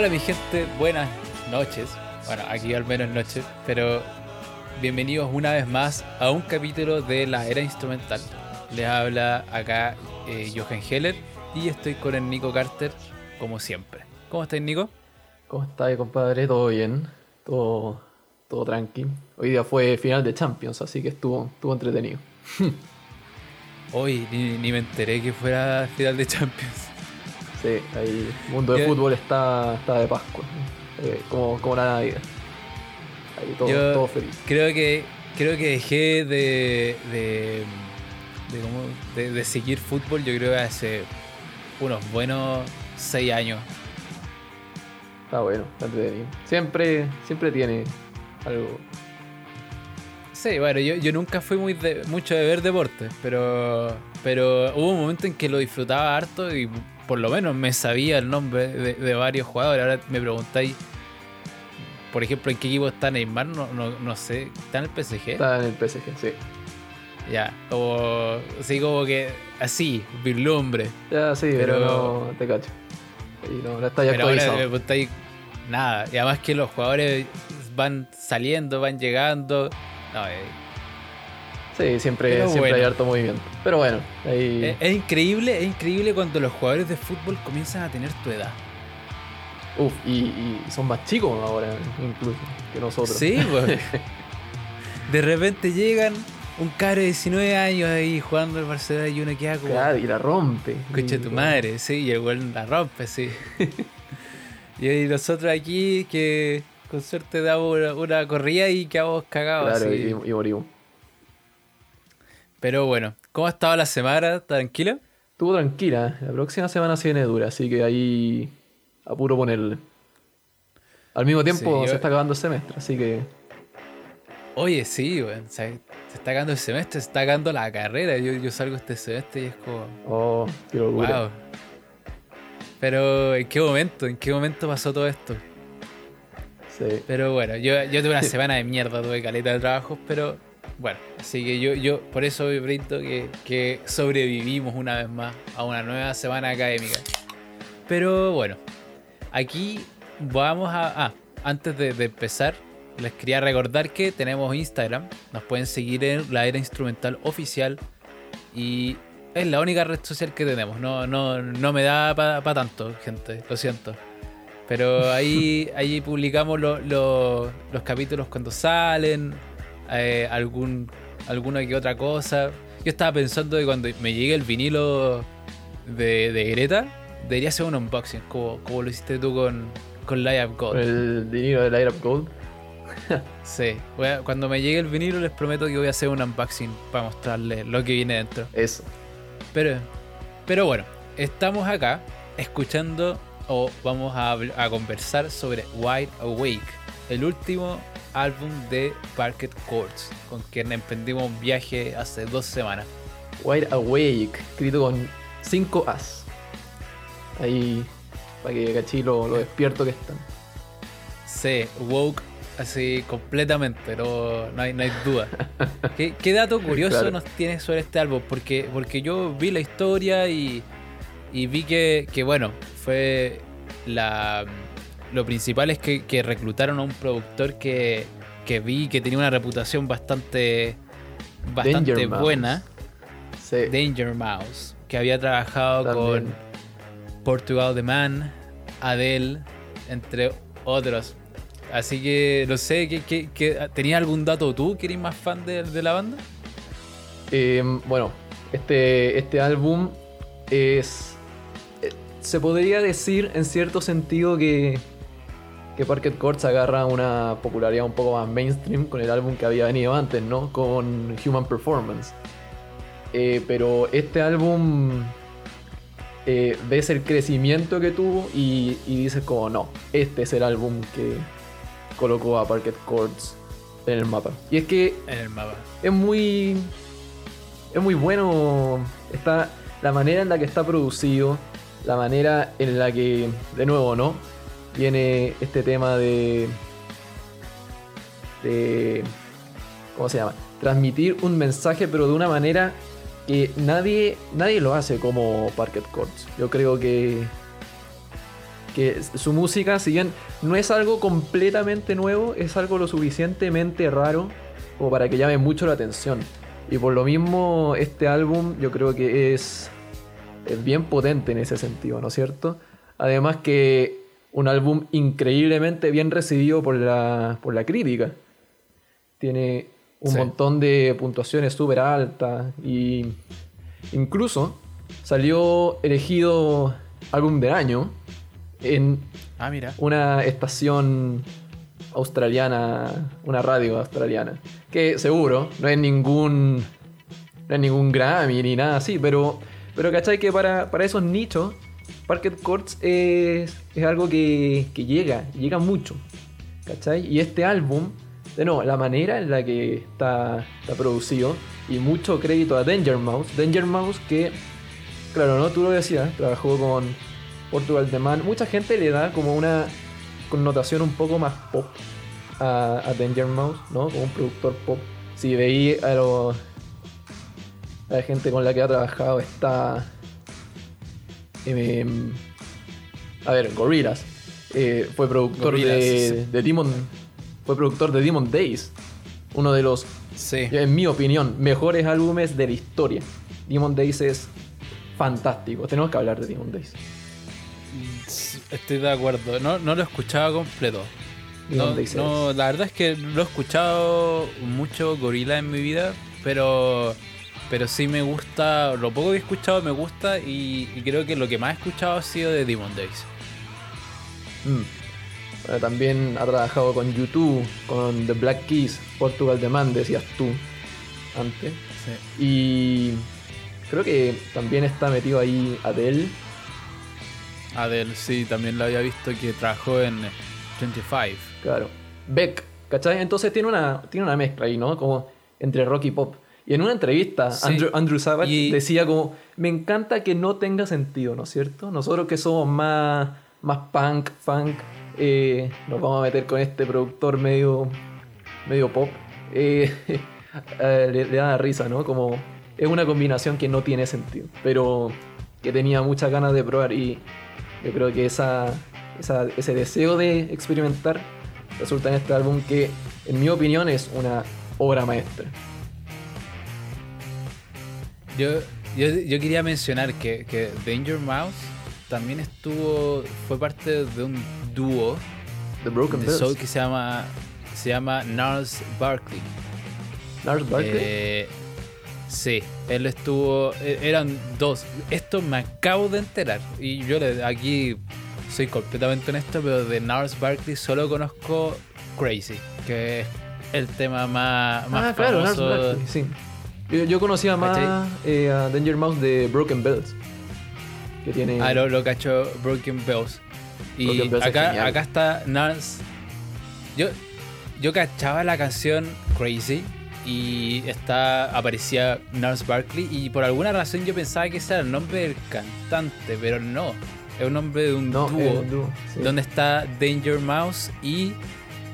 Hola mi gente, buenas noches. Bueno, aquí al menos noche, pero bienvenidos una vez más a un capítulo de la era instrumental. Les habla acá eh, Johan Heller y estoy con el Nico Carter como siempre. ¿Cómo estás Nico? ¿Cómo estás, compadre? ¿Todo bien? Todo, todo tranqui. Hoy día fue final de Champions, así que estuvo, estuvo entretenido. Hoy ni, ni me enteré que fuera final de Champions. Sí, ahí el mundo de Yo- fútbol está, está de Pascua, eh, como, como la Navidad. Ahí todo, Yo todo feliz. Creo que creo que dejé de de, de, cómo- de- de seguir fútbol. Yo creo que hace unos buenos seis años. Está bueno, está entretenido. Siempre, siempre tiene algo. Sí, bueno, yo, yo nunca fui muy de, mucho de ver deportes, pero pero hubo un momento en que lo disfrutaba harto y por lo menos me sabía el nombre de, de varios jugadores. Ahora me preguntáis, por ejemplo, en qué equipo está Neymar, no, no, no sé, ¿está en el PSG? Está en el PSG, sí. Ya, como, así como que así, vislumbre. Ya, sí, Pero- pero, no te cacho. Ahí no, no está ya Pero ahora me preguntáis nada. Y además que los jugadores van saliendo, van llegando. No, eh, Sí, siempre, Pero siempre hay harto movimiento. Pero bueno, ahí. es, es increíble, es increíble cuando los jugadores de fútbol comienzan a tener tu edad. Uf, y, y son más chicos ahora, incluso, que nosotros. Sí, pues. De repente llegan un cara de 19 años ahí jugando al Barcelona y uno queda como. Claro, y la rompe. Y- tu madre, sí, y el weón la rompe, sí. y nosotros aquí que con suerte damos una, una corrida y quedamos cagados. Claro, y morimos. Pero bueno, ¿cómo ha estado la semana? ¿Tranquila? Estuvo tranquila. La próxima semana se viene dura, así que ahí apuro ponerle. Al mismo tiempo Sí, yo- se está acabando el semestre, así que Oye, sí, weón. Se, se está acabando el semestre, se está acabando la carrera. Yo, yo salgo este semestre y es como. oh, qué locura. Wow. Pero, ¿en qué momento? ¿En qué momento pasó todo esto? Sí. Pero bueno, yo, yo tuve una semana de mierda, tuve caleta de trabajos, pero bueno, así que yo, yo por eso brindo que, que sobrevivimos una vez más a una nueva semana académica. Pero bueno, aquí vamos a... Ah, antes de, de empezar, les quería recordar que tenemos Instagram, nos pueden seguir en la era instrumental oficial y es la única red social que tenemos, no, no, no me da para tanto, gente, lo siento. Pero ahí, ahí publicamos lo- lo- los capítulos cuando salen, eh, algún, alguna que otra cosa. Yo estaba pensando que cuando me llegue el vinilo de, de Greta, debería ser un unboxing, como, como lo hiciste tú con, con Live Up Gold. el dinero del Air Up Gold. Sí, a- cuando me llegue el vinilo les prometo que voy a hacer un unboxing para mostrarles lo que viene dentro. Eso. Pero, pero bueno, estamos acá escuchando o vamos a conversar sobre Wide Awake, el último álbum de Parket Courts, con quien emprendimos un viaje hace dos semanas. Wide Awake, escrito con 5 As. Ahí, para que cachí lo, lo despierto que están. Sí, woke así completamente, no, no, hay, no hay duda. ¿Qué, qué dato curioso Claro. nos tienes sobre este álbum? Porque, porque yo vi la historia y, y vi que, que, bueno, fue la... Lo principal es que, que reclutaron a un productor que, que vi que tenía una reputación bastante, bastante Danger Mouse. buena. Sí. Danger Mouse, que había trabajado También. con Portugal The Man, Adele, entre otros. Así que no sé, ¿qué, qué, qué- ¿tenías algún dato tú que eres más fan de, de la banda? Eh, bueno, este, este álbum es. eh, Se podría decir en cierto sentido que, que Parket Courts agarra una popularidad un poco más mainstream con el álbum que había venido antes, ¿no? Con Human Performance. Eh, pero este álbum eh, ves el crecimiento que tuvo y, y dices como no, este es el álbum que colocó a Parket Courts en el mapa. Y es que En el mapa. es muy es muy bueno está la manera en la que está producido la manera en la que de nuevo no tiene este tema de de cómo se llama transmitir un mensaje pero de una manera que nadie nadie lo hace como Parket Courts yo creo que que su música, si bien no es algo completamente nuevo, es algo lo suficientemente raro como para que llame mucho la atención. Y por lo mismo, este álbum yo creo que es, es bien potente en ese sentido, ¿no es cierto? Además que un álbum increíblemente bien recibido por la, por la crítica. Tiene un Sí. montón de puntuaciones súper altas y incluso salió elegido álbum del año en Ah, mira. una estación australiana, una radio australiana, que seguro no es ningún no es ningún Grammy ni nada así, pero pero cachai que para, para esos nichos Parquet Courts es, algo que, llega, llega mucho, ¿cachai? Y este álbum, de nuevo, la manera en la que está, producido, y mucho crédito a Danger Mouse, Danger Mouse que, claro, ¿no? Tú lo decías, trabajó con Portugal The Man, mucha gente le da como una connotación un poco más pop a, a Danger Mouse, ¿no? Como un productor pop. Si veí a, los- a la gente con la que ha trabajado está... em, a ver, Gorillaz. eh, fue productor Gorillaz, de, sí. de Demon... Fue productor de Demon Days. Uno de los Sí. en mi opinión, mejores álbumes de la historia. Demon Days es fantástico. Tenemos que hablar de Demon Days. Estoy de acuerdo. No, no lo escuchaba completo. No, no, la verdad es que no he escuchado mucho gorila en mi vida, pero pero sí me gusta, lo poco que he escuchado me gusta y, y creo que lo que más he escuchado ha sido de Demon Days. Mm. Bueno, también ha trabajado con YouTube, con The Black Keys, Portugal The Man, decías tú antes. Sí. Y creo que también está metido ahí Adele. Adele, sí, también lo había visto que trabajó en 25. Claro. Beck, ¿cachai? Entonces tiene una, tiene una mezcla ahí, ¿no? Como entre rock y pop. Y en una entrevista, Sí. Andrew, Andrew Savage Y- decía como, me encanta que no tenga sentido, ¿no es cierto? Nosotros que somos más, más punk, funk, eh, nos vamos a meter con este productor medio, medio pop. Eh, eh, le, le da risa, ¿no? Como es una combinación que no tiene sentido, pero que tenía muchas ganas de probar y yo creo que esa, esa- ese deseo de experimentar resulta en este álbum que, en mi opinión, es una obra maestra. Yo, yo, yo quería mencionar que, que Danger Mouse también estuvo, fue parte de un dúo The Broken de soul que se llama, se llama Nars Barkley. Lars Barkley. Eh, sí, él estuvo. e- Eran dos. Esto me acabo de enterar. Y yo le- aquí soy completamente honesto, pero de Nars Barkley solo conozco Crazy, que es el tema más, más ah, claro, Lars famoso. Barkley, sí. Yo, yo conocía más eh, a Danger Mouse de Broken Bells. Que tiene. Ah, lo, lo cachó Broken Bells. Y Broken Bells es acá, acá está Nars. Yo, yo cachaba la canción Crazy y está aparecía Nars Barkley y por alguna razón yo pensaba que ese era el nombre del cantante, pero no. Es un nombre de un no, dúo sí. donde está Danger Mouse y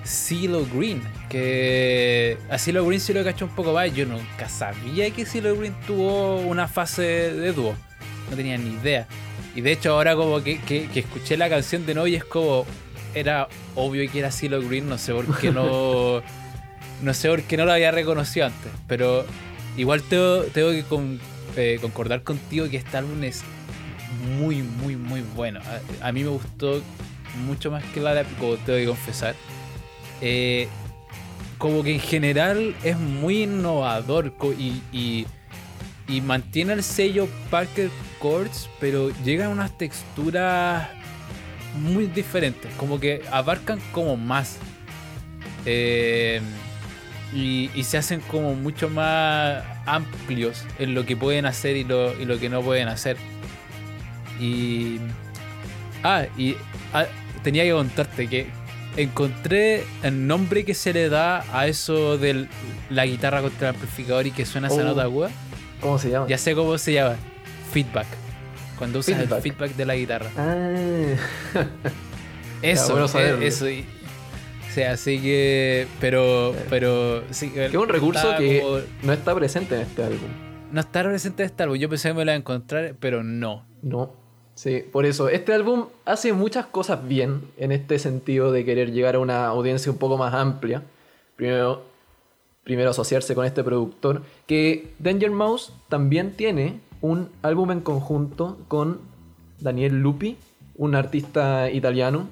CeeLo Green. Que a CeeLo Green sí lo cacho un poco más. Yo nunca sabía que CeeLo Green tuvo una fase de dúo. No tenía ni idea. Y de hecho ahora como que, que- que escuché la canción de nuevo y es como... Era obvio que era CeeLo Green, no sé por qué no... no sé por qué no lo había reconocido antes. Pero igual tengo, tengo que con- eh, concordar contigo que este álbum es muy, muy, muy bueno. A, a mí me gustó mucho más que la de como tengo que confesar. Eh, como que en general es muy innovador y, mantiene el sello Parker Chords, pero llegan unas texturas muy diferentes, como que abarcan como más. Eh, y, y se hacen como mucho más amplios en lo que pueden hacer y lo, y lo que no pueden hacer. Y. Ah, y ah, tenía que contarte que encontré el nombre que se le da a eso de la guitarra contra el amplificador y que suena esa Oh. nota aguda. ¿Cómo se llama? Ya sé cómo se llama. Feedback. Cuando usas Feedback. el feedback de la guitarra. Ah, Eso, bueno eh, saberlo. eso. y- o sea, así que. Pero. Pero. Sí, que es un recurso que como- no está presente en este álbum. no está presente en este álbum. Yo pensé que me lo iba a encontrar, pero no. No. Sí, por eso. Este álbum hace muchas cosas bien en este sentido de querer llegar a una audiencia un poco más amplia. Primero, primero asociarse con este productor. Que Danger Mouse también tiene un álbum en conjunto con Daniel Lupi, un artista italiano,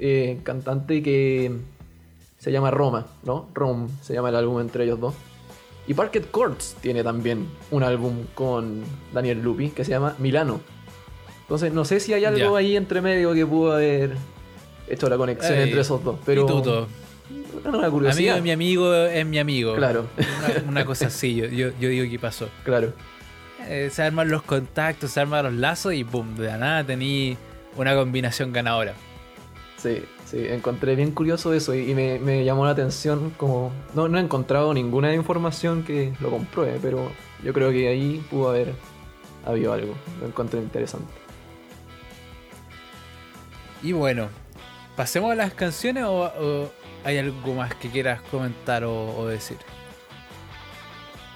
eh, cantante que se llama Roma, ¿no? Rome se llama el álbum entre ellos dos. Y Parket Courts tiene también un álbum con Daniel Lupi que se llama Milano. Entonces, no sé si hay algo Ya. ahí entre medio que pudo haber hecho la conexión Ey, entre esos dos. Pero Pituto. Una Amigo curiosidad. de mi amigo es mi amigo. Claro, Una, una cosa así, yo, yo, yo digo que pasó. claro. Eh, se arman los contactos, se arman los lazos y pum, de la nada tení una combinación ganadora. Sí, sí, encontré bien curioso eso y, y me, me llamó la atención como... No, no he encontrado ninguna información que lo compruebe, pero yo creo que ahí pudo haber habido algo. Lo encontré interesante. Y bueno, ¿pasemos a las canciones o, hay algo más que quieras comentar o, decir?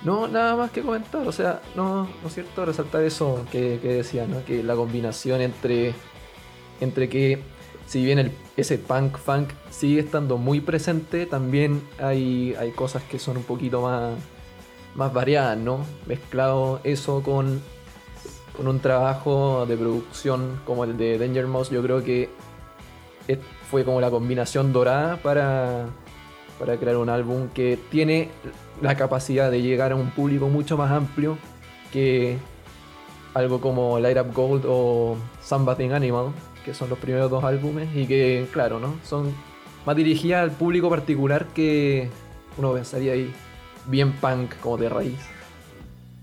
No, nada más que comentar, o sea, no, no es cierto resaltar eso que, que decía, ¿no? Que la combinación entre, entre que, si bien ese punk funk sigue estando muy presente, también hay, hay cosas que son un poquito más, más variadas, ¿no? Mezclado eso con, con un trabajo de producción como el de Danger Mouse, yo creo que fue como la combinación dorada para, para crear un álbum que tiene la capacidad de llegar a un público mucho más amplio que algo como Light Up Gold o Something Animal, que son los primeros dos álbumes y que, claro, ¿no? Son más dirigidas al público particular que uno pensaría ahí bien punk como de raíz.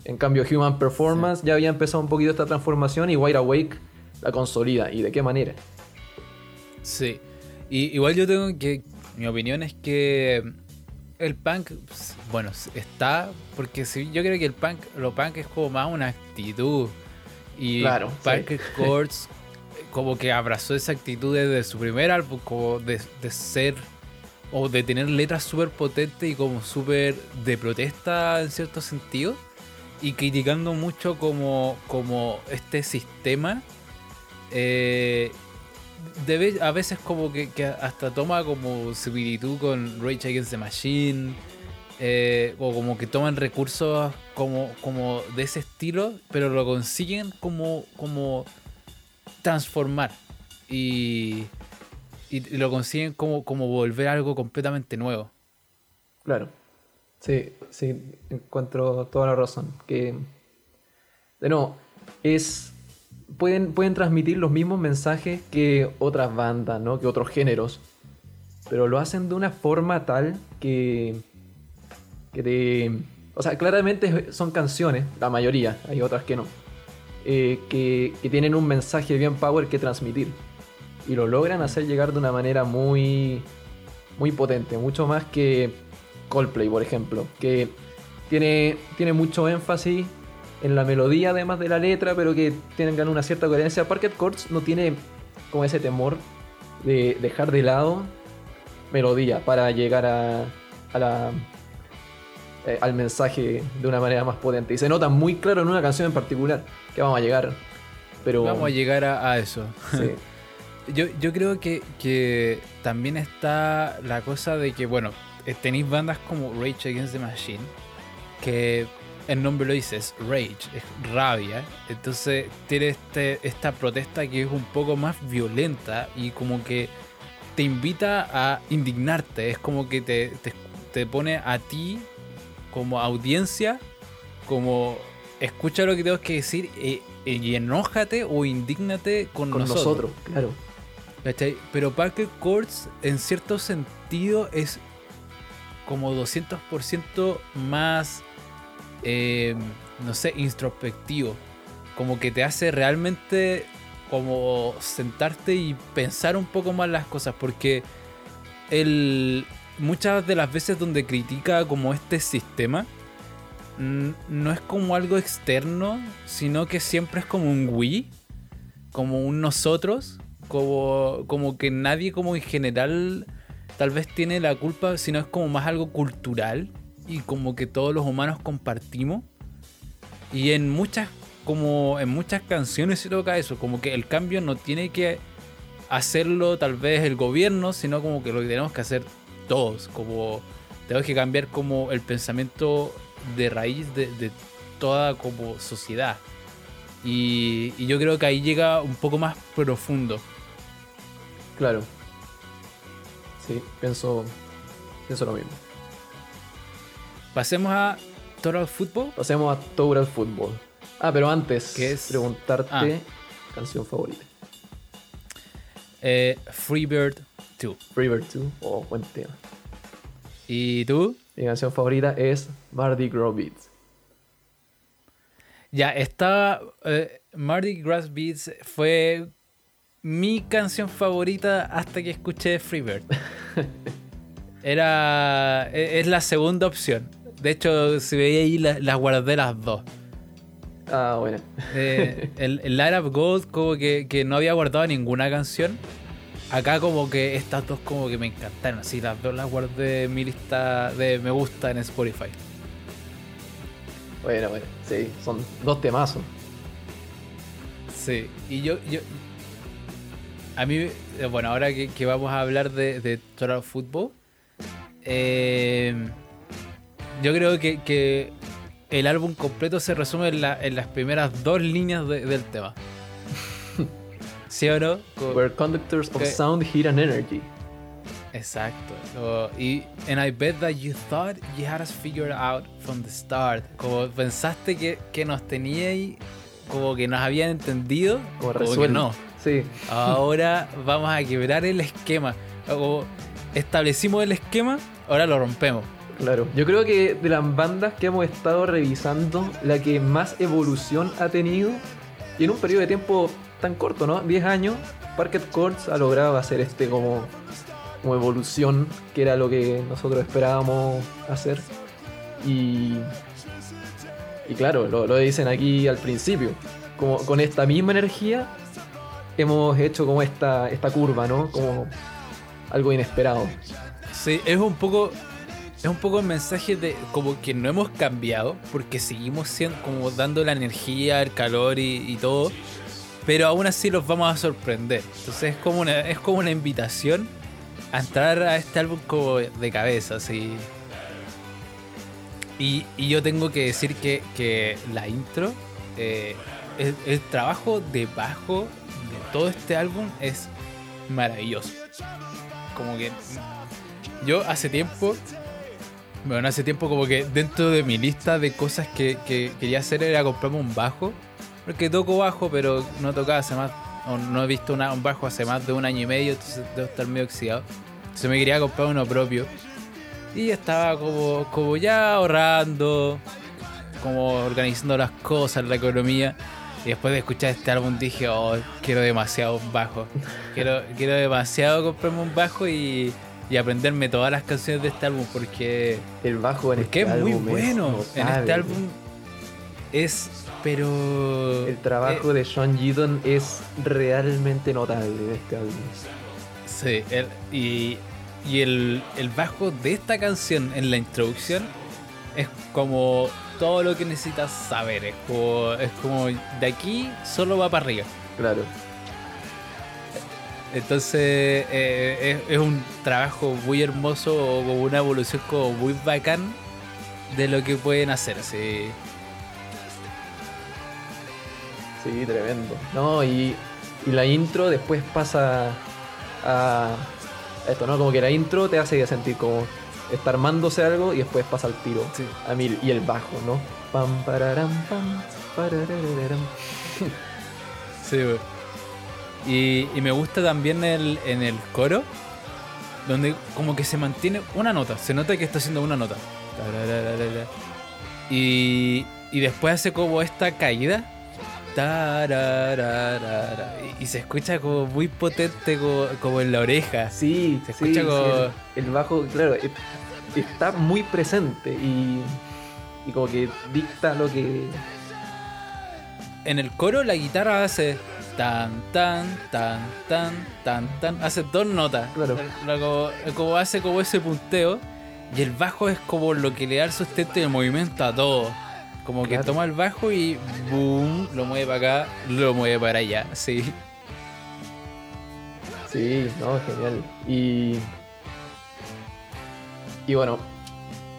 En cambio, Human Performance ya había empezado un poquito esta transformación y Wide Awake la consolida. ¿Y de qué manera? Sí. Y, igual yo tengo que. Mi opinión es que el punk, pues, bueno, está. Porque si, yo creo que el punk, lo punk es como más una actitud. Y Claro, Punk sí. Chords como que abrazó esa actitud desde su primer álbum, como de, de ser. O de tener letras súper potentes y como súper de protesta en cierto sentido. Y criticando mucho como, como este sistema. eh, a veces como que, que hasta toma como similitud con Rage Against the Machine eh, o como que toman recursos como, como de ese estilo pero lo consiguen como, como transformar y, y lo consiguen como, como volver algo completamente nuevo Claro. Sí, sí, encuentro toda la razón. Que, de nuevo, es. Pueden, pueden transmitir los mismos mensajes que otras bandas, ¿no? Que otros géneros. Pero lo hacen de una forma tal que. que te. O sea, claramente son canciones, la mayoría, hay otras que no. eh, que, que tienen un mensaje bien power que transmitir. Y lo logran hacer llegar de una manera muy. muy potente, mucho más que Coldplay, por ejemplo, que tiene, tiene mucho énfasis en la melodía además de la letra, pero que tengan una cierta coherencia. Parket Courts no tiene como ese temor de dejar de lado melodía para llegar a, a la, eh, al mensaje de una manera más potente. Y se nota muy claro en una canción en particular que vamos a llegar. Pero vamos a llegar a, a eso sí, Yo, yo creo que, que también está la cosa de que, bueno, tenéis bandas como Rage Against the Machine, que el nombre lo dice, es Rage, es rabia. Entonces tiene este, esta protesta que es un poco más violenta y como que te invita a indignarte. Es como que te, te, te pone a ti como audiencia, como escucha lo que tengo que decir eh, y enójate o indígnate con, con nosotros, claro. ¿Cachai? Pero Parker Courts, en cierto sentido, es como 200% más, eh, no sé, introspectivo. Como que te hace realmente como sentarte y pensar un poco más las cosas. Porque el, muchas de las veces donde critica como este sistema, no es como algo externo, sino que siempre es como un we, como un nosotros, como, como que nadie como en general tal vez tiene la culpa, sino es como más algo cultural y como que todos los humanos compartimos. Y en muchas como en muchas canciones se toca eso, como que el cambio no tiene que hacerlo tal vez el gobierno, sino como que lo tenemos que hacer todos, como tenemos que cambiar como el pensamiento de raíz de, de toda como sociedad. Y yo creo que ahí llega un poco más profundo. Claro. Sí, pienso, pienso lo mismo. Pasemos a Total Football. Pasemos a Total Football. Ah, pero antes, ¿Qué es? preguntarte Ah. canción favorita. Eh, Freebird 2. River 2, oh, buen tema. ¿Y tú? Mi canción favorita es Mardi Gras Beats. Ya, estaba. eh, Mardi Gras Beats fue mi canción favorita hasta que escuché Freebird. Era. e- Es la segunda opción. De hecho, si veía ahí, la- las guardé las dos. Ah, bueno. Eh, el, el Light Up Gold, como que, que no había guardado ninguna canción. Acá, como que estas dos, como que me encantaron. Así, las dos las guardé en mi lista de me gusta en Spotify. Bueno, bueno. Sí, son dos temazos. Sí, y yo, yo a mí, eh, bueno, ahora que, que vamos a hablar de, de Total Football, eh, yo creo que, que el álbum completo se resume en, la- en las primeras dos líneas de- del tema. ¿Sí o no? Co- We're conductors of que- sound, heat and energy. Exacto. Y and I bet that you thought you had us figured out from the start. Como pensaste que, que nos teníais, como que nos habían entendido, Como que resuelto. no. Sí, Ahora vamos a quebrar el esquema. Como establecimos el esquema, ahora lo rompemos. claro. Yo creo que de las bandas que hemos estado revisando, la que más evolución ha tenido, y en un periodo de tiempo tan corto, ¿no? 10 años, Parquet Courts ha logrado hacer este como, como evolución, que era lo que nosotros esperábamos hacer. Y, y claro, lo, lo dicen aquí al principio. Como con esta misma energía hemos hecho como esta, esta curva, ¿no? Como algo inesperado. Sí, es un poco. Es un poco el mensaje de como que no hemos cambiado, porque seguimos siendo como dando la energía, el calor y, y todo, pero aún así los vamos a sorprender. Entonces es como una, es como una invitación a entrar a este álbum como de cabeza, así. Y, y yo tengo que decir que, que la intro, eh, el, el trabajo de bajo todo este álbum es maravilloso. Como que yo hace tiempo, bueno, hace tiempo como que dentro de mi lista de cosas que, que quería hacer era comprarme un bajo. Porque toco bajo, pero no tocaba hace más, no he visto un bajo hace más de un año y medio, entonces debo estar medio oxidado. Entonces me quería comprar uno propio. Y estaba como, como ya ahorrando, como organizando las cosas, la economía. Y después de escuchar este álbum dije, oh, quiero demasiado un bajo. Quiero, quiero demasiado comprarme un bajo y, y aprenderme todas las canciones de este álbum porque, El bajo en porque este es muy es bueno. En este álbum es, pero... El trabajo eh, de Sean Giddon es realmente notable en este álbum. Sí, el- y, y el, el bajo de esta canción en la introducción es como todo lo que necesitas saber. Es como, es como de aquí solo va para arriba. Claro. Entonces eh, es, es un trabajo muy hermoso o como una evolución como muy bacán de lo que pueden hacer. Sí. Sí, tremendo. No, y, y la intro después pasa a esto, ¿no? Como que la intro te hace sentir como está armándose algo y después pasa al tiro. Sí. A mí, y el bajo, ¿no? Pam, pararam, pam, pararararam. Sí, güey. Y, y me gusta también el, en el coro, donde como que se mantiene una nota, se nota que está haciendo una nota. Y, y después hace como esta caída. Y, y se escucha como muy potente como, como en la oreja. Sí, Se escucha sí, como- el, el bajo, claro, e- está muy presente y, y como que dicta lo que... En el coro la guitarra hace tan tan tan tan tan tan hace dos notas Claro. Como, como hace como ese punteo y el bajo es como lo que le da el sustento y el movimiento a todo Como que toma el bajo y boom, lo mueve para acá, lo mueve para allá, sí. Sí, no, genial. Y. Y bueno,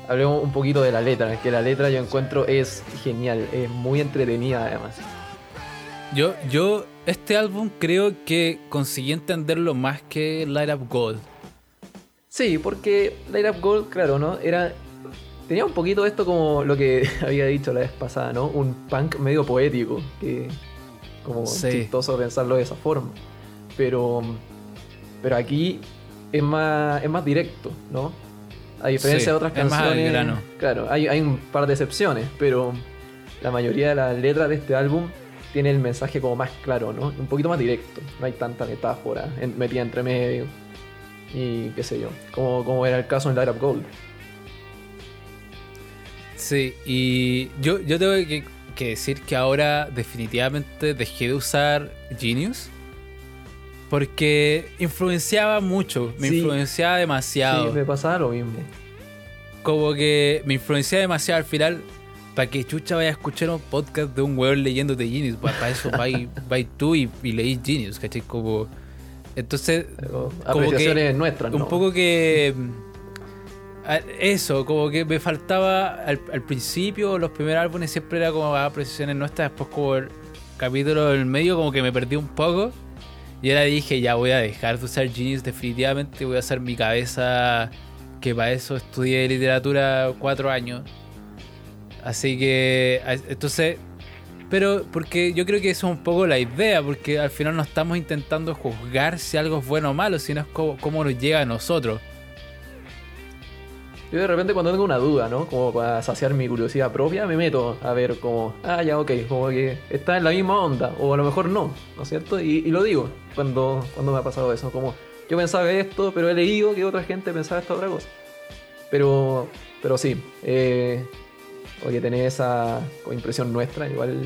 hablemos un poquito de la letra, que la letra yo encuentro es genial, es muy entretenida además. Yo, yo, este álbum creo que conseguí entenderlo más que Light Up Gold. Sí, porque Light Up Gold, claro, ¿no? Era. Tenía un poquito esto como lo que había dicho la vez pasada, ¿no? Un punk medio poético, que. Como Sí. chistoso pensarlo de esa forma. Pero. Pero aquí es más, es más directo, ¿no? A diferencia Sí, de otras canciones. grano. Claro, hay, hay un par de excepciones, pero la mayoría de las letras de este álbum tiene el mensaje como más claro, ¿no? Un poquito más directo. No hay tanta metáfora en- metida entre medio. Y qué sé yo. Como, como era el caso en Light Up Gold. Sí, y yo, yo tengo que, que decir que ahora definitivamente dejé de usar Genius. Porque influenciaba mucho, me Sí. influenciaba demasiado. Sí, me pasaba lo mismo. Como que me influenciaba demasiado al final. Para que chucha vaya a escuchar un podcast de un weón leyéndote Genius. Para eso vais tú y, y leís Genius, ¿cachai? Como. Entonces, Como apreciaciones nuestras, un ¿no? poco que. Eso, como que me faltaba al, al principio, los primeros álbumes siempre era como ah, precisiones nuestras, después como el capítulo del medio como que me perdí un poco. Y ahora dije, ya voy a dejar de usar Genius definitivamente, voy a usar mi cabeza, que para eso estudié literatura cuatro años. Así que, entonces, pero porque yo creo que eso es un poco la idea, porque al final no estamos intentando juzgar si algo es bueno o malo, sino es cómo nos llega a nosotros. Yo de repente cuando tengo una duda, ¿no? Como para saciar mi curiosidad propia, me meto a ver como, ah, ya, ok, como que está en la misma onda, o a lo mejor no, ¿no es cierto? Y, y lo digo cuando, cuando me ha pasado eso, como, yo pensaba esto, pero he leído que otra gente pensaba esta otra cosa. Pero, pero sí, eh, oye, tener esa impresión nuestra, igual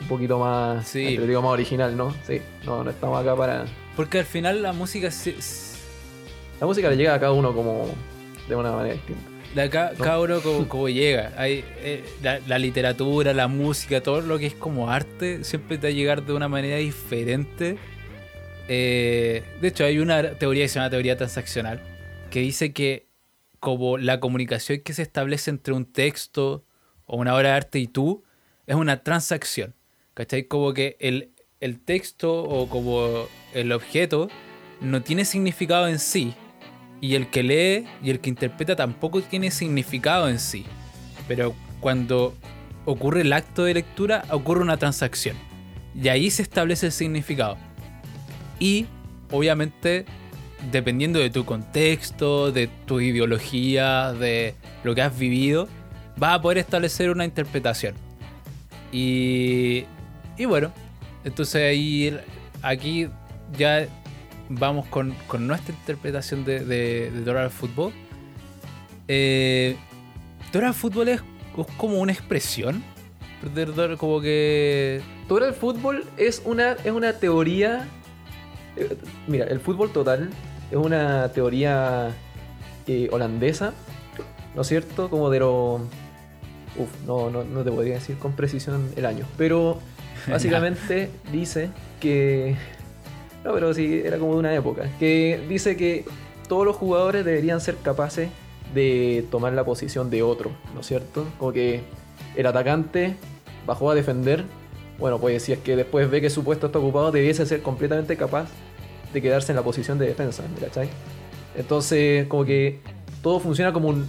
un poquito más, Sí. más original, ¿no? Sí, no, no estamos acá para... Porque al final la música se- La música le llega a cada uno como de una manera distinta. de acá, No. cada uno como, como llega. Hay, eh, la, la literatura, la música, todo lo que es como arte, siempre te va a llegar de una manera diferente. Eh, de hecho, hay una teoría que se llama teoría transaccional, que dice que como la comunicación que se establece entre un texto o una obra de arte y tú es una transacción. ¿Cachai? Como que el, el texto o como el objeto no tiene significado en sí. Y el que lee y el que interpreta tampoco tiene significado en sí. Pero cuando ocurre el acto de lectura, ocurre una transacción. Y ahí se establece el significado. Y, obviamente, dependiendo de tu contexto, de tu ideología, de lo que has vivido, vas a poder establecer una interpretación. Y, y bueno, entonces ahí, aquí ya vamos con, con nuestra interpretación de, de, de Dora al Fútbol. Eh, Dora al Fútbol es, es como una expresión. Como que. El fútbol es una, es una teoría. eh, Mira, el fútbol total es una teoría eh, holandesa, ¿no es cierto? Como de lo. Uf, no, no, no te podría decir con precisión el año. Pero básicamente dice que. No, pero sí, era como de una época. Que dice que todos los jugadores deberían ser capaces de tomar la posición de otro, ¿no es cierto? Como que el atacante bajó a defender. Bueno, pues si es que después ve que su puesto está ocupado, debiese ser completamente capaz de quedarse en la posición de defensa, ¿me ¿cachai? Entonces, como que todo funciona como un.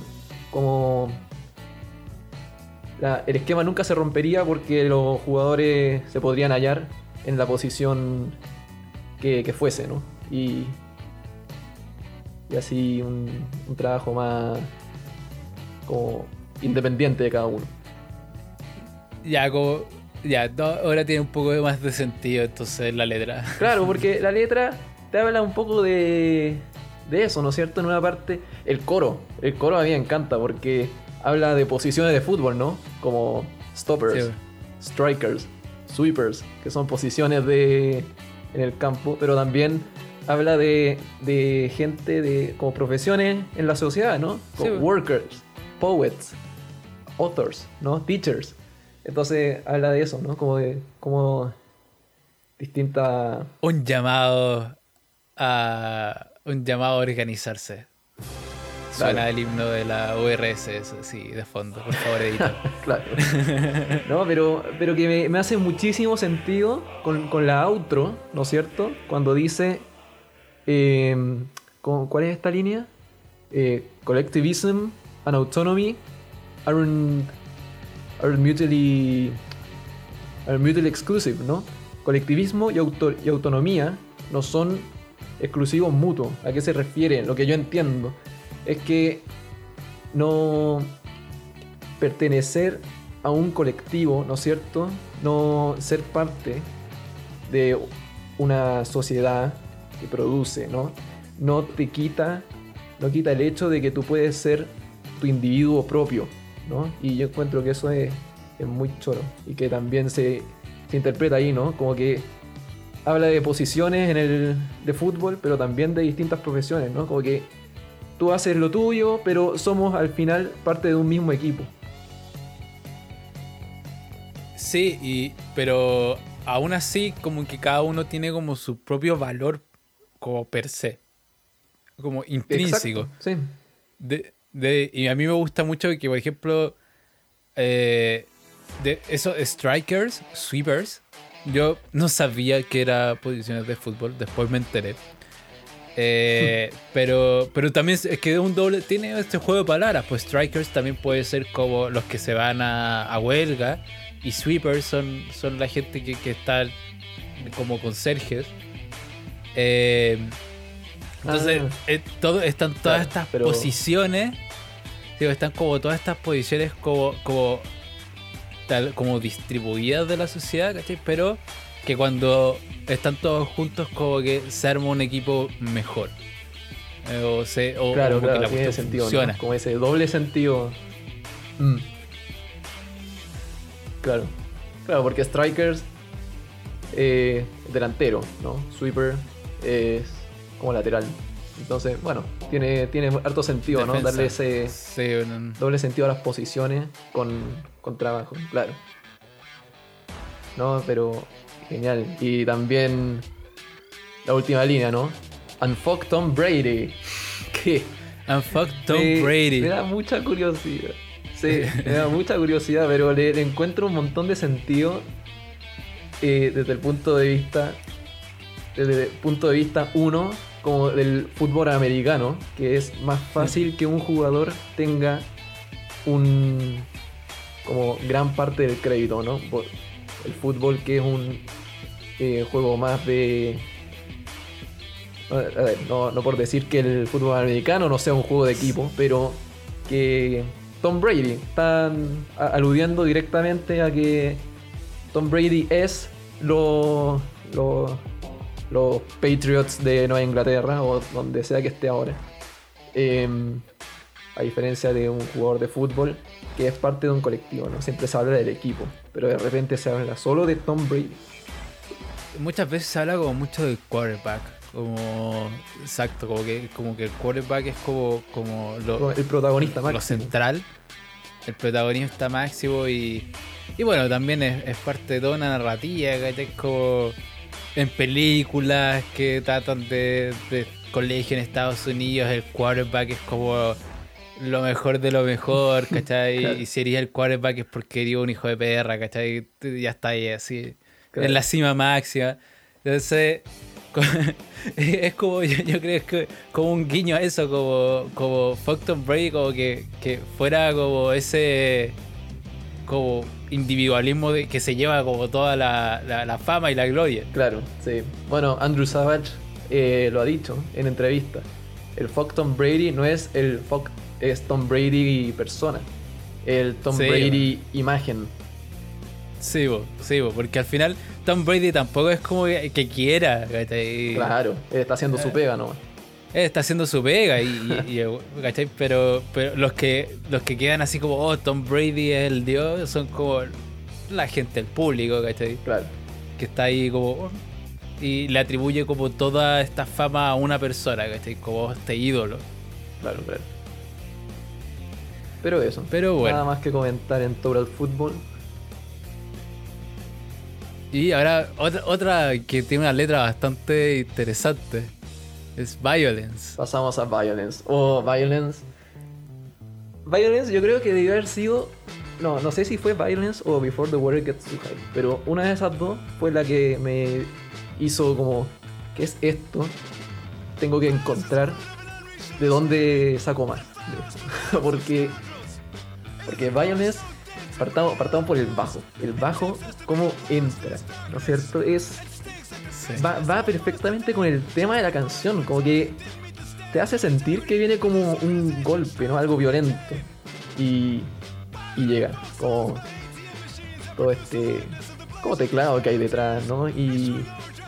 como. el esquema nunca se rompería porque los jugadores se podrían hallar en la posición que, que fuese, ¿no? Y. Y así un, un trabajo más. como. independiente de cada uno. Ya, como. Ya, no, ahora tiene un poco más de sentido entonces la letra. Claro, porque la letra te habla un poco de, de eso, ¿no es cierto? En una parte, el coro. El coro a mí me encanta porque habla de posiciones de fútbol, ¿no? Como stoppers, Sí. strikers, sweepers, que son posiciones de en el campo, pero también habla de, de gente de como profesiones en la sociedad, ¿no? Como Sí. workers, poets, authors, ¿no? Teachers. Entonces habla de eso, ¿no? Como de como distinta... Un llamado a... Un llamado a organizarse. Suena el himno de la URS, sí, de fondo, por favor, editor. claro. No, pero, pero que me, hace muchísimo sentido con, con, la outro, ¿no es cierto? Cuando dice. Eh, ¿Cuál es esta línea? Eh, collectivism and autonomy aren't, are mutually, are mutually exclusive, ¿no? Colectivismo y, y autonomía no son exclusivos mutuos. ¿A qué se refiere? Lo que yo entiendo es que no pertenecer a un colectivo, ¿no es cierto? No ser parte de una sociedad que produce, ¿no? No te quita, no quita el hecho de que tú puedes ser tu individuo propio, ¿no? Y yo encuentro que eso es, muy choro y que también se, se, interpreta ahí, ¿no? Como que habla de posiciones en el de fútbol, pero también de distintas profesiones, ¿no? Como que tú haces lo tuyo, pero somos al final parte de un mismo equipo. Sí, y, pero aún así como que cada uno tiene como su propio valor como per se, como intrínseco. sí. De, y a mí me gusta mucho que, por ejemplo, eh, de esos strikers, sweepers, yo no sabía que era posiciones de fútbol, después me enteré. Eh, pero, pero también es que un doble. Tiene este juego de palabras. Pues strikers también puede ser como los que se van a, huelga. Y sweepers son, son la gente que, que está como conserjes. Eh, entonces, ah. eh, todo, están todas estas posiciones. Digo, están como todas estas posiciones como, como, tal, como distribuidas de la sociedad, ¿cachai? Pero que cuando están todos juntos como que se arma un equipo mejor. Eh, o se, o, claro, claro, tiene sentido, ¿no? Como ese doble sentido. Mm. Claro. Claro, porque Strikers eh, delantero, ¿no? Sweeper es como lateral. Entonces, bueno, tiene, tiene harto sentido, ¿no? Darle ese doble sentido a las posiciones con, con trabajo, claro. No, pero Genial. Y también la última línea, ¿no? Unfuck Tom Brady. ¿Qué? Unfuck Tom Brady. Me da mucha curiosidad. Sí, me da mucha curiosidad, pero le, encuentro un montón de sentido eh, desde el punto de vista. Desde el punto de vista uno, como del fútbol americano, que es más fácil que un jugador tenga un. como gran parte del crédito, ¿no? El fútbol que es un eh, juego más de... no, por decir que el fútbol americano no sea un juego de equipo, pero que Tom Brady están aludiendo directamente a que Tom Brady es los Patriots de Nueva Inglaterra o donde sea que esté ahora. Em, a diferencia de un jugador de fútbol que es parte de un colectivo, ¿no? Siempre se habla del equipo, pero de repente se habla solo de Tom Brady. Muchas veces se habla como mucho del quarterback, como exacto, como que como que el quarterback es como como el protagonista máximo. Lo central, el protagonista máximo y y bueno, también es, parte de toda una narrativa que es como en películas que tratan de, de colegio en Estados Unidos, el quarterback es como lo mejor de lo mejor, ¿cachai? Y si eres el quarterback es porque eres un hijo de perra, ¿cachai? Ya está ahí, así. En la cima máxima. Entonces, es como, yo, creo que como un guiño a eso, como, como Fuckton Brady, como que, que fuera como ese como individualismo de, que se lleva como toda la, la, fama y la gloria. Claro, sí. Bueno, Andrew Savage eh, lo ha dicho en entrevista. El Fuckton Brady no es el Fuck es Tom Brady persona. El Tom Brady imagen. Sí, sí, porque al final Tom Brady tampoco es como que, quiera. Claro, él está haciendo su pega nomás. Él está haciendo su pega y, Pero, pero los que los que quedan así como, oh, Tom Brady es el dios, son como la gente, el público, ¿cachai? Claro. Que está ahí como... Oh, y le atribuye como toda esta fama a una persona, ¿cachai? Como este ídolo. Claro, claro. Pero eso. Pero bueno. Nada más que comentar en Total Football. Y ahora otra, otra que tiene una letra bastante interesante es Violence. Pasamos a Violence. O Violence. Violence yo creo que debió haber sido... No, no sé si fue Violence o Before the Water Gets Too High. Pero una de esas dos fue la que me hizo como... ¿Qué es esto? Tengo que encontrar de dónde saco más. porque... Porque Violence partamos, partamos por el bajo. El bajo, cómo entra, ¿no es cierto? Es. Va, va, perfectamente con el tema de la canción, como que te hace sentir que viene como un golpe, ¿no? Algo violento. Y, y llega, como todo este como teclado que hay detrás, ¿no? Y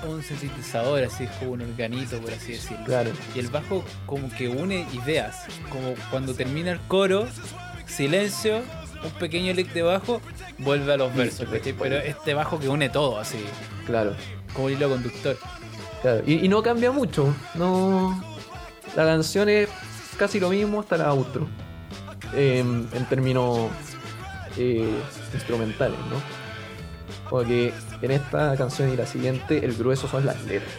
un sintetizador, así es como un organito, por así decirlo. Claro. Y el bajo como que une ideas, como cuando termina el coro, silencio, un pequeño lick de bajo, vuelve a los versos, Pero este bajo que une todo, así. Claro. Como hilo conductor. Claro. Y, no cambia mucho. No. La canción es casi lo mismo hasta la outro. en términos eh, instrumentales, ¿no? Porque en esta canción y la siguiente, el grueso son las letras.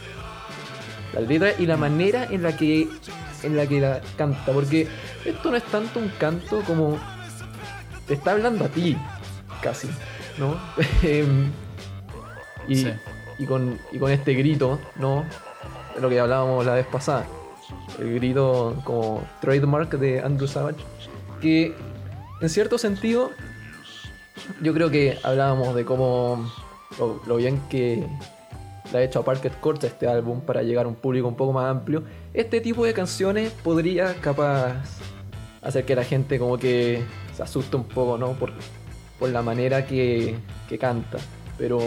Las letras y la manera en la que en la que la canta. Porque esto no es tanto un canto como te está hablando a ti, casi, ¿no? Em, y, y, con, y con este grito, ¿no? De lo que hablábamos la vez pasada. El grito como trademark de Andrew Savage. Que en cierto sentido, yo creo que hablábamos de cómo lo, bien que le ha hecho a Parket Courts este álbum para llegar a un público un poco más amplio. Este tipo de canciones podría capaz hacer que la gente como que se asusta un poco, ¿no? Por, por la manera que, que canta. Pero,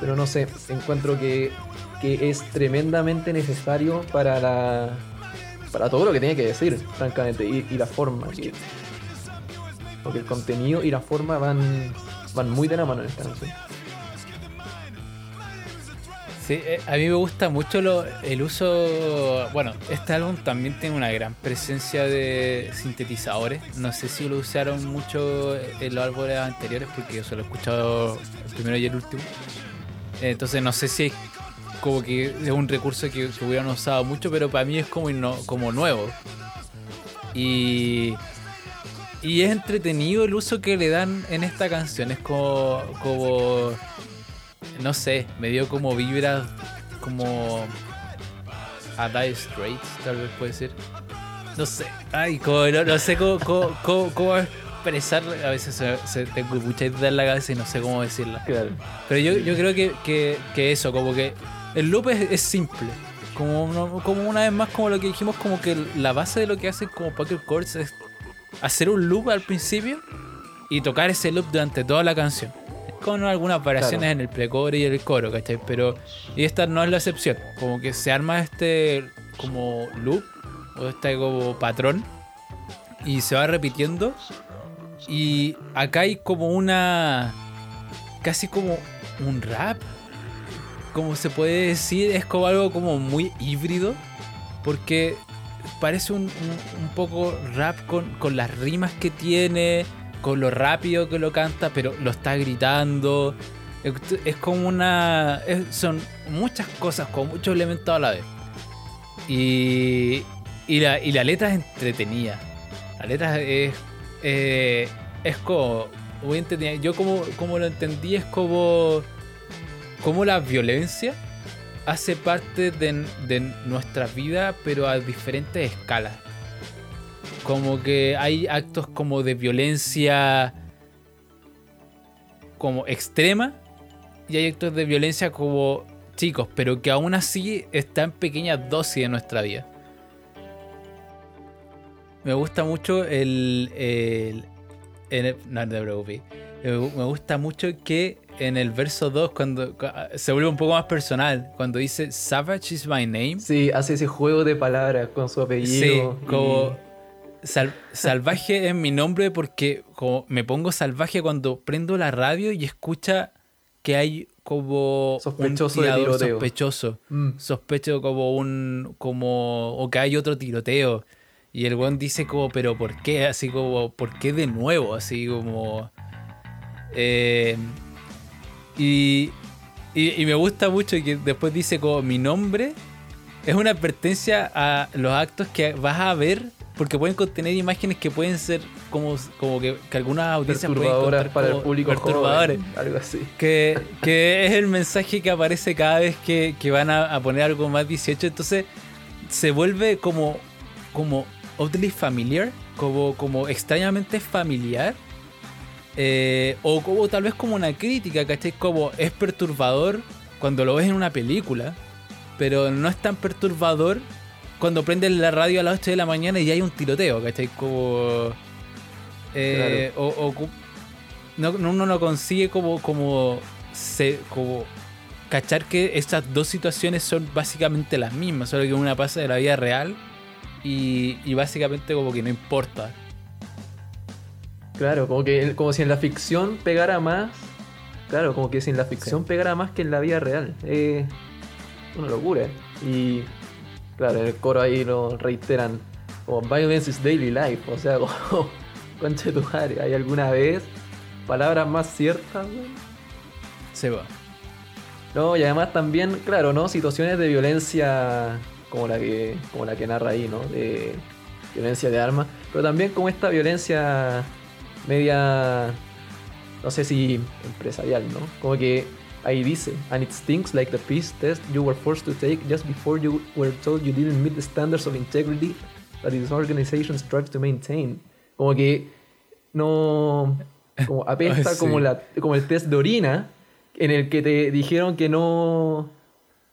pero no sé, encuentro que, que es tremendamente necesario para la para todo lo que tiene que decir, francamente, y, y la forma. porque el contenido y la forma van, van muy de la mano en esta canción. Eh, a mí me gusta mucho el uso. Bueno, este álbum también tiene una gran presencia de sintetizadores. No sé si lo usaron mucho en los álbumes anteriores, porque yo solo he escuchado el primero y el último. Entonces, no sé si es como que es un recurso que, hubieran usado mucho, pero para mí es como, como nuevo. Y. Y es entretenido el uso que le dan en esta canción. Es como. como no sé, me dio como vibras como a Die Straits, tal vez puede ser. No sé, ay, como, no, sé cómo, cómo, expresar, a veces se, tengo mucha idea en la cabeza y no sé cómo decirla. Claro. Pero yo, yo creo que, que, eso, como que el loop es, simple. Como, como una vez más, como lo que dijimos, como que la base de lo que hacen como Pocket Chords es hacer un loop al principio y tocar ese loop durante toda la canción con algunas variaciones en el precoro y el coro, ¿cachai? Pero y esta no es la excepción. Como que se arma este como loop o este como patrón y se va repitiendo. Y acá hay como una. casi como un rap. Como se puede decir, es como algo como muy híbrido. Porque parece un, un, poco rap con, con las rimas que tiene con lo rápido que lo canta, pero lo está gritando. Es como una. son muchas cosas, con muchos elementos a la vez. Y, y, la, y la letra es entretenida. La letra es. Eh, es como. Muy entretenida. Yo, como, como lo entendí, es como. Como la violencia hace parte de, de nuestra vida, pero a diferentes escalas. Como que hay actos como de violencia como extrema y hay actos de violencia como chicos, pero que aún así están en pequeñas dosis en nuestra vida. Me gusta mucho el. el, no, no Me gusta mucho que en el verso 2, cuando se vuelve un poco más personal, cuando dice Savage is my name. Sí, hace ese juego de palabras con su apellido. Sí, como salvaje es mi nombre porque como me pongo salvaje cuando prendo la radio y escucha que hay como sospechoso un sospechoso. Mm. Sospecho como un como o que hay otro tiroteo. Y el buen dice como, pero ¿por qué? Así como, ¿por qué de nuevo? Así como... Eh, Y, y, y me gusta mucho que después dice como mi nombre es una advertencia a los actos que vas a ver porque pueden contener imágenes que pueden ser como, como que, que algunas audiencias Perturbadoras para el público perturbadores. joven, algo así. Que, que es el mensaje que aparece cada vez que, que van a, a poner algo más 18. Entonces se vuelve como, como oddly familiar, como, como extrañamente familiar. eh, o como tal vez como una crítica, ¿cachai? Como es perturbador cuando lo ves en una película, pero no es tan perturbador cuando prendes la radio a las 8 de la mañana y ya hay un tiroteo, ¿cachai? Como. eh, o, no, no- uno no consigue como, como, se, como cachar que estas dos situaciones son básicamente las mismas, solo que una pasa de la vida real y, y básicamente como que no importa. Claro, como que como si en la ficción pegara más. Claro, como que si en la ficción pegara más que en la vida real. Eh, una locura. Y claro, en el coro ahí lo reiteran. Como violence is daily life. O sea, como concha de tu madre. ¿Hay alguna vez palabras más ciertas? weón? Se va. No, y además también, claro, ¿no? Situaciones de violencia como la que, como la que narra ahí, ¿no? De violencia de armas. Pero también como esta violencia media, no sé si empresarial, ¿no? Como que ahí dice, and it stinks like the peace test you were forced to take just before you were told you didn't meet the standards of integrity that this organization strives to maintain. Como que no... Como apesta Ay, sí. como, la, como el test de orina en el que te dijeron que no,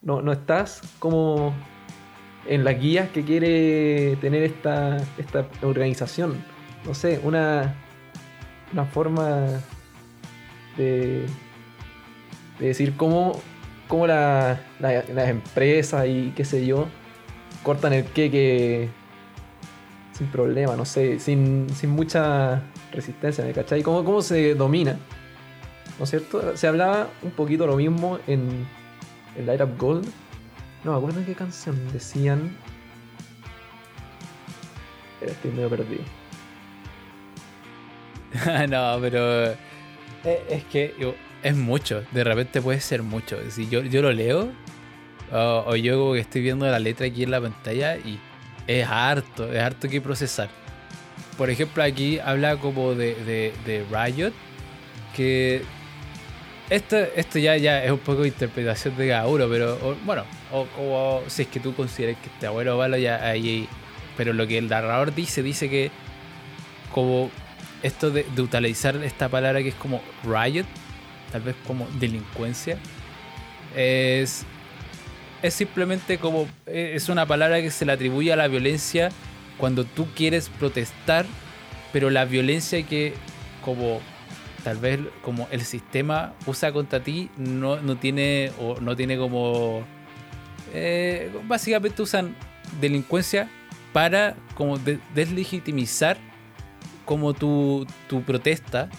no, no estás como en las guías que quiere tener esta, esta organización. No sé, una, una forma de, de decir cómo, cómo la- la- las empresas y qué sé yo cortan el queque sin problema, no sé, sin, sin mucha resistencia, ¿me cachai? ¿Cómo, cómo se domina? ¿No es cierto? Se hablaba un poquito lo mismo en, en Light Up Gold. No me qué canción decían. Estoy medio perdido. no, pero eh, es que es mucho. De repente puede ser mucho. Si yo, yo lo leo o, o yo como que estoy viendo la letra aquí en la pantalla y es harto, es harto que procesar. Por ejemplo, aquí habla como de, de, Riot, que esto, esto ya, ya es un poco de interpretación de cada uno, pero o- bueno, o como si es que tú consideras que este abuelo malo ya ahí. Pero lo que el narrador dice, dice que como esto de utilizar esta palabra que es como riot, tal vez como delincuencia, es, es simplemente como, eh, es una palabra que se le atribuye a la violencia cuando tú quieres protestar, pero la violencia que como tal vez como el sistema usa contra ti no, no tiene o no tiene como eh, básicamente usan delincuencia para como de- deslegitimizar como tu, tu protesta,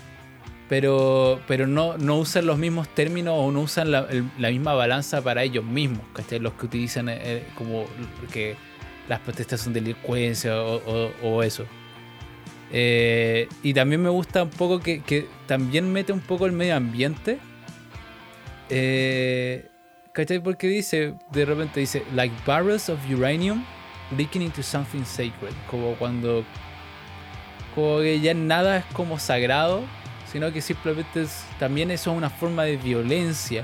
pero, pero no, no usan los mismos términos o no usan la, la misma balanza para ellos mismos, ¿cachai? Los que utilizan eh, como que las protestas son delincuencia o eso. Eh, y también me gusta un poco que, que también mete un poco el medio ambiente. Eh, ¿Cachai? Porque dice, de repente dice, like barrels of uranium leaking into something sacred. Como cuando como que ya nada es como sagrado, sino que simplemente es- también eso es una forma de violencia.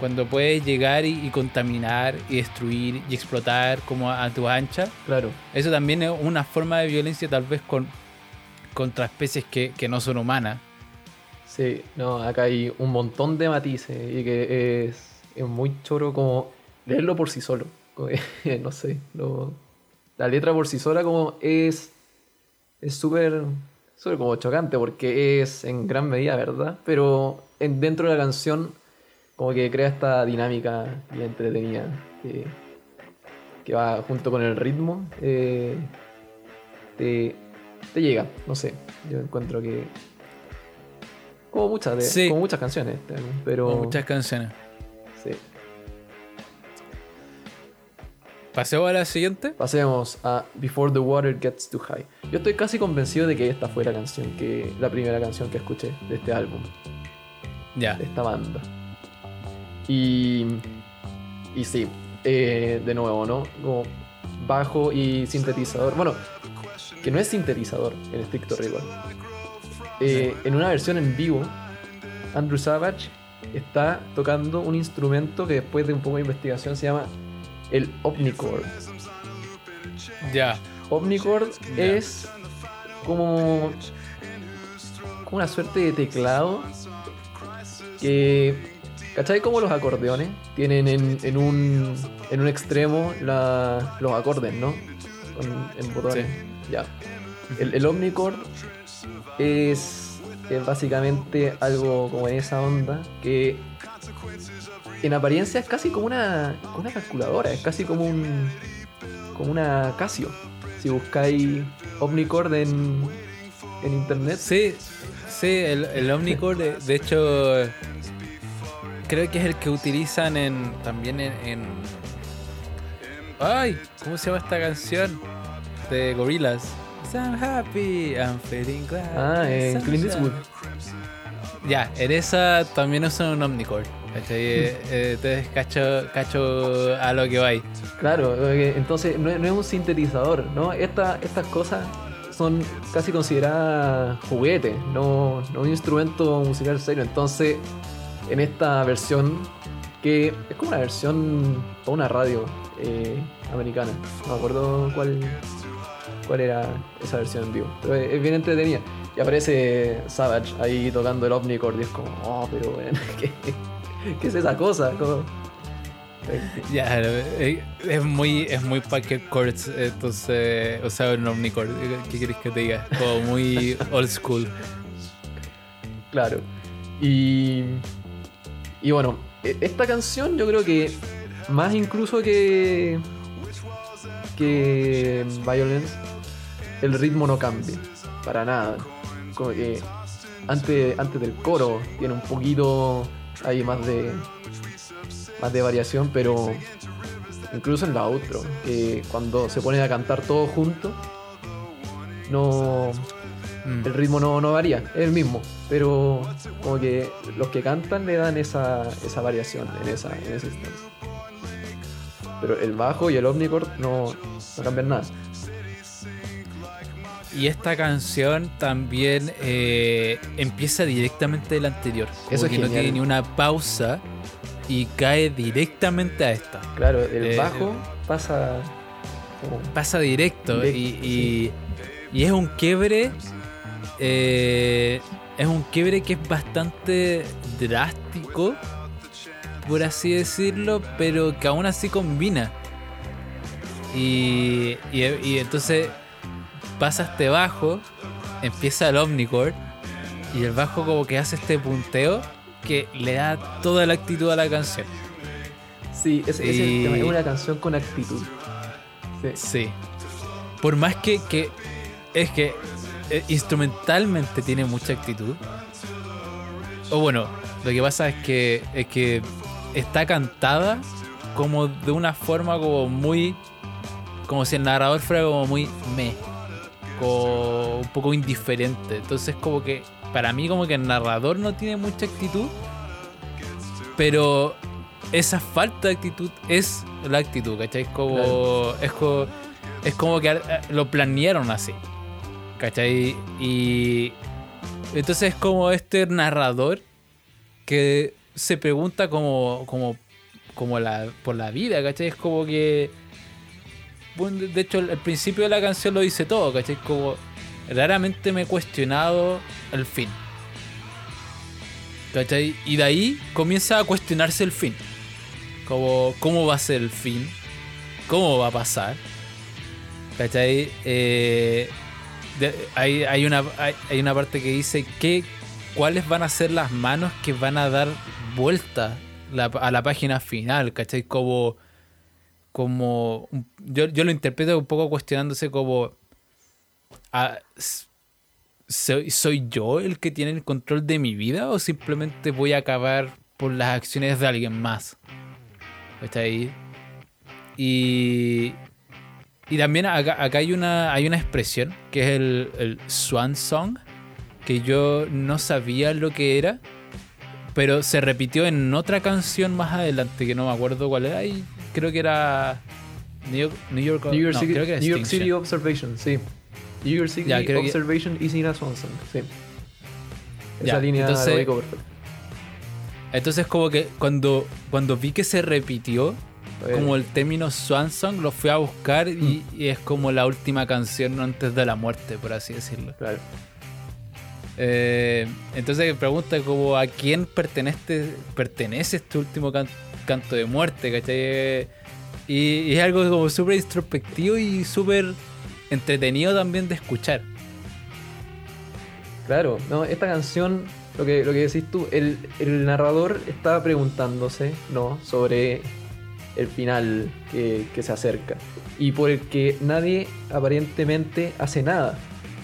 Cuando puedes llegar y, y contaminar y destruir y explotar como a, a tu ancha, Claro. eso también es una forma de violencia tal vez con, contra especies que, que no son humanas. Sí, no, acá hay un montón de matices y que es, es muy choro como leerlo por sí solo. No sé, lo- la letra por sí sola como es es súper súper como chocante porque es en gran medida verdad, pero en, dentro de la canción como que crea esta dinámica bien entretenida que, que va junto con el ritmo. eh, te, te llega, no sé, yo encuentro que como muchas, de, Sí. como muchas canciones, pero Con muchas canciones. Pasemos a la siguiente. Pasemos a Before the Water Gets Too High. Yo estoy casi convencido de que esta fue la canción que la primera canción que escuché de este álbum, Ya. de esta banda. Y, y sí, eh, de nuevo, ¿no? Como bajo y sintetizador. Bueno, que no es sintetizador en estricto rigor. Eh, en una versión en vivo, Andrew Savage está tocando un instrumento que después de un poco de investigación se llama el Omnichord. Ya. Omnichord Ya. es como, como una suerte de teclado que. ¿Cachai? Como los acordeones tienen en, en un, en un extremo la- los acordes, ¿no? Con, en botones. Ya. El, el Omnichord es, es básicamente algo como en esa onda que en apariencia es casi como una, una calculadora, es casi como un como una Casio. Si buscáis Omnichord en, en internet, Sí, sí, el, el Omnicore, de, de hecho, creo que es el que utilizan en también en, en- Ay, ¿cómo se llama esta canción? De Gorillaz. I'm happy, I'm feeling glad. ah, en Clint sunshine". Eastwood. Ya, en esa también usan un Omnicore. ¿cachai? Eh, eh, Entonces cacho, cacho a lo que va ahí. Claro, eh, entonces no, es- no es un sintetizador, ¿no? Esta- estas cosas son casi consideradas juguetes, no, no un instrumento musical serio. Entonces, en esta versión, que es como una versión para una radio eh, americana, no me acuerdo cuál, cuál era esa versión en vivo, pero es, es bien entretenida. Y aparece Savage ahí tocando el Omnichord y es como, oh, pero bueno, ¿qué, qué es esa cosa? Como- Ya, eh, es muy, es muy Parker Courts, entonces, o sea, un Omnicore. ¿Qué quieres que te diga? Como muy old school. Claro. Y. Y bueno, e- esta canción yo creo que más incluso que. que Violence, el ritmo no cambia. Para nada. Como que antes, antes del coro tiene un poquito ahí más de. más de variación, pero. Incluso en la outro, que cuando se ponen a cantar todos juntos, no, Mm. el ritmo no, no varía, es el mismo, pero como que los que cantan le dan esa, esa variación en esa, en esa instancia. Pero el bajo y el omnichord no, no cambian nada. Y esta canción también eh, empieza directamente del anterior. Como Eso es que no genial. tiene ni una pausa y cae directamente a esta. Claro, el Eh, bajo pasa como- Pasa directo, Directo, y, y- y es un quiebre. eh, es un quiebre que es bastante drástico, por así decirlo, pero que aún así combina. Y, y, y entonces pasa este bajo, empieza el Omnicore, y el bajo como que hace este punteo que le da toda la actitud a la canción. Sí, es el Y- tema, es una canción con actitud. Sí. Sí. Por más que, que es que eh, instrumentalmente tiene mucha actitud. O bueno, lo que pasa es que es que está cantada como de una forma como muy como si el narrador fuera como muy me un poco indiferente. Entonces como que para mí como que el narrador no tiene mucha actitud, pero esa falta de actitud es la actitud, ¿cachai? Es como, es como, es como que eh, lo planearon así, ¿cachai? Y entonces es como este narrador que se pregunta como, como, como la, por la vida, ¿cachai? Es como que, de- hecho el, principio de la canción lo dice todo, ¿cachai? Como raramente me he cuestionado el fin. ¿Cachai? Y de ahí comienza a cuestionarse el fin. Como, ¿cómo va a ser el fin? ¿Cómo va a pasar? ¿Cachai? Eh, hay, hay una, hay, una parte que dice que cuáles van a ser las manos que van a dar vuelta a la página final, ¿cachai? Como, como yo, yo lo interpreto un poco cuestionándose como ah, ¿soy, ¿soy yo el que tiene el control de mi vida o simplemente voy a acabar por las acciones de alguien más? Está ahí. Y, y también acá, acá hay, una, hay una expresión que es el, el swan song, que yo no sabía lo que era, pero se repitió en otra canción más adelante, que no me acuerdo cuál era, y creo que era New York, New York, New York, no, City, creo que era New York. City Observation, sí. New York City Ya, creo que- Observation y Sina Swanson, sí. Esa Ya, línea entonces- ubico perfecto. Entonces como que cuando, cuando vi que se repitió, Eh, como el término Swan Song, lo fui a buscar Mm. y, es como la última canción antes de la muerte, por así decirlo. Claro. Eh, entonces pregunta como a quién pertenece, pertenece este último can- canto de muerte, ¿cachai? Y, es algo como súper introspectivo y súper entretenido también de escuchar. Claro, no, esta canción, lo que, lo que decís tú, el, el narrador estaba preguntándose, ¿no? Sobre el final que, que se acerca. Y por el que nadie aparentemente hace nada.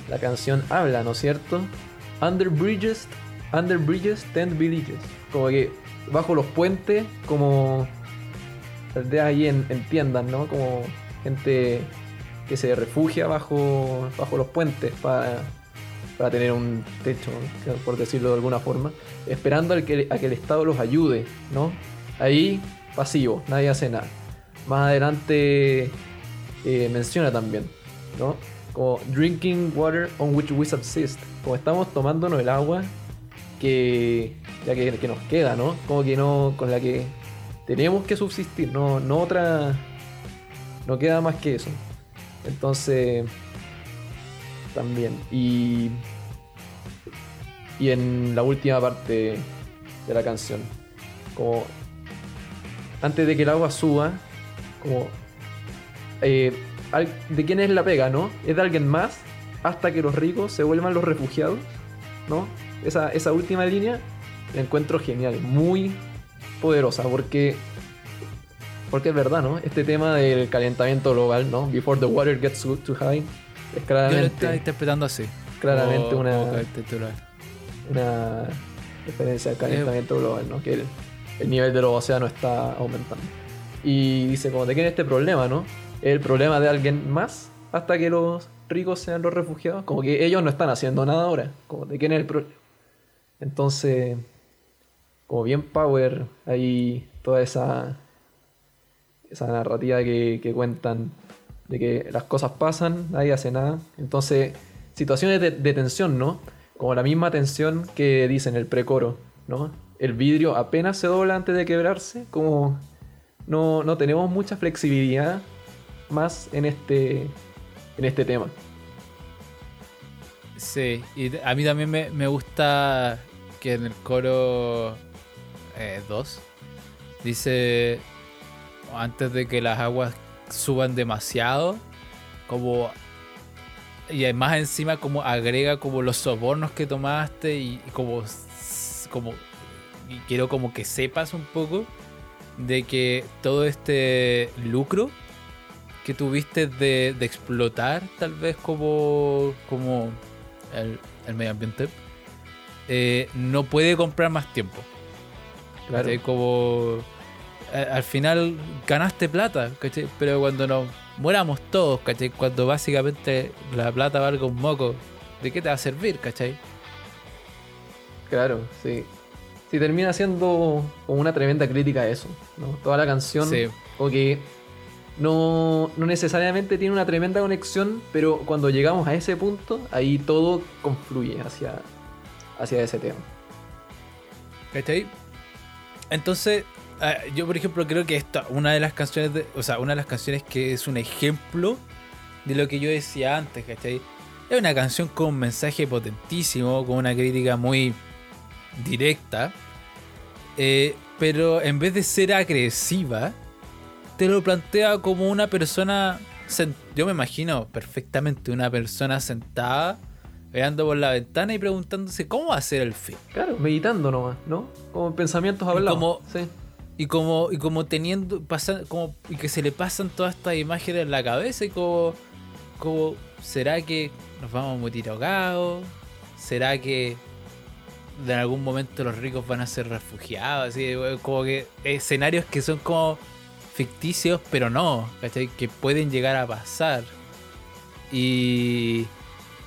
La canción habla, ¿no es cierto? Under bridges, under bridges, ten villages. Como que bajo los puentes, como aldeas ahí en, en tiendas, ¿no? Como gente que se refugia bajo, bajo los puentes para, para tener un techo, por decirlo de alguna forma, esperando al que, a que el Estado los ayude, ¿no? Ahí, pasivo, nadie hace nada. Más adelante eh, menciona también, ¿no? Como drinking water on which we subsist. Como estamos tomándonos el agua que, ya que, que nos queda, ¿no? Como que no, con la que tenemos que subsistir, no, no otra, no queda más que eso. Entonces, también. Y, y en la última parte de la canción, como antes de que el agua suba, como eh, de quién es la pega, ¿no? Es de alguien más hasta que los ricos se vuelvan los refugiados, ¿no? Esa, esa última línea la encuentro genial, muy poderosa, porque porque es verdad, ¿no? Este tema del calentamiento global, ¿no? Before the water gets too high, es Yo lo claramente, estaba interpretando así. claramente como- una, como titular. una referencia al calentamiento global, ¿no? Que el, el nivel de los océanos está aumentando. Y dice, como de quién es este problema, ¿no? El problema de alguien más hasta que los ricos sean los refugiados. Como que ellos no están haciendo nada ahora. Como de quién es el problema. Entonces, como bien power, hay toda esa, esa narrativa que, que cuentan de que las cosas pasan, nadie hace nada. Entonces, situaciones de, tensión, ¿no? Como la misma tensión que dice en el precoro, ¿no? El vidrio apenas se dobla antes de quebrarse, como no, no tenemos mucha flexibilidad más en este, en este tema. Sí, y a mí también me, me gusta que en el coro 2 dice antes de que las aguas suban demasiado, como y además encima como agrega como los sobornos que tomaste y, como como y quiero como que sepas un poco de que todo este lucro que tuviste de, explotar tal vez como como el, el medio ambiente eh, no puede comprar más tiempo Como a- al final ganaste plata. Pero cuando nos moramos todos, ¿cachai? Cuando básicamente la plata valga un moco, ¿de qué te va a servir, ¿cachai? Claro, sí. Sí, termina siendo como una tremenda crítica a eso, ¿no? Toda la canción, Sí. como que no, no necesariamente tiene una tremenda conexión, pero cuando llegamos a ese punto, ahí todo confluye hacia, hacia ese tema. ¿Cachai? Entonces, ah, yo por ejemplo creo que esta, una de las canciones, o sea, una de las canciones que es un ejemplo de lo que yo decía antes, ¿cachai? Es una canción con un mensaje potentísimo, con una crítica muy directa, eh, pero en vez de ser agresiva, te lo plantea como una persona, yo me imagino perfectamente una persona sentada, mirando por la ventana y preguntándose cómo va a ser el fin. Claro, meditando nomás, ¿no? Como pensamientos hablados. como- Sí. Y como, y como teniendo, pasan, como, y que se le pasan todas estas imágenes en la cabeza y como, como, ¿será que nos vamos a morir ahogados? ¿Será que en algún momento los ricos van a ser refugiados? Así, como que escenarios que son como ficticios, pero no, ¿cachai? Que pueden llegar a pasar. Y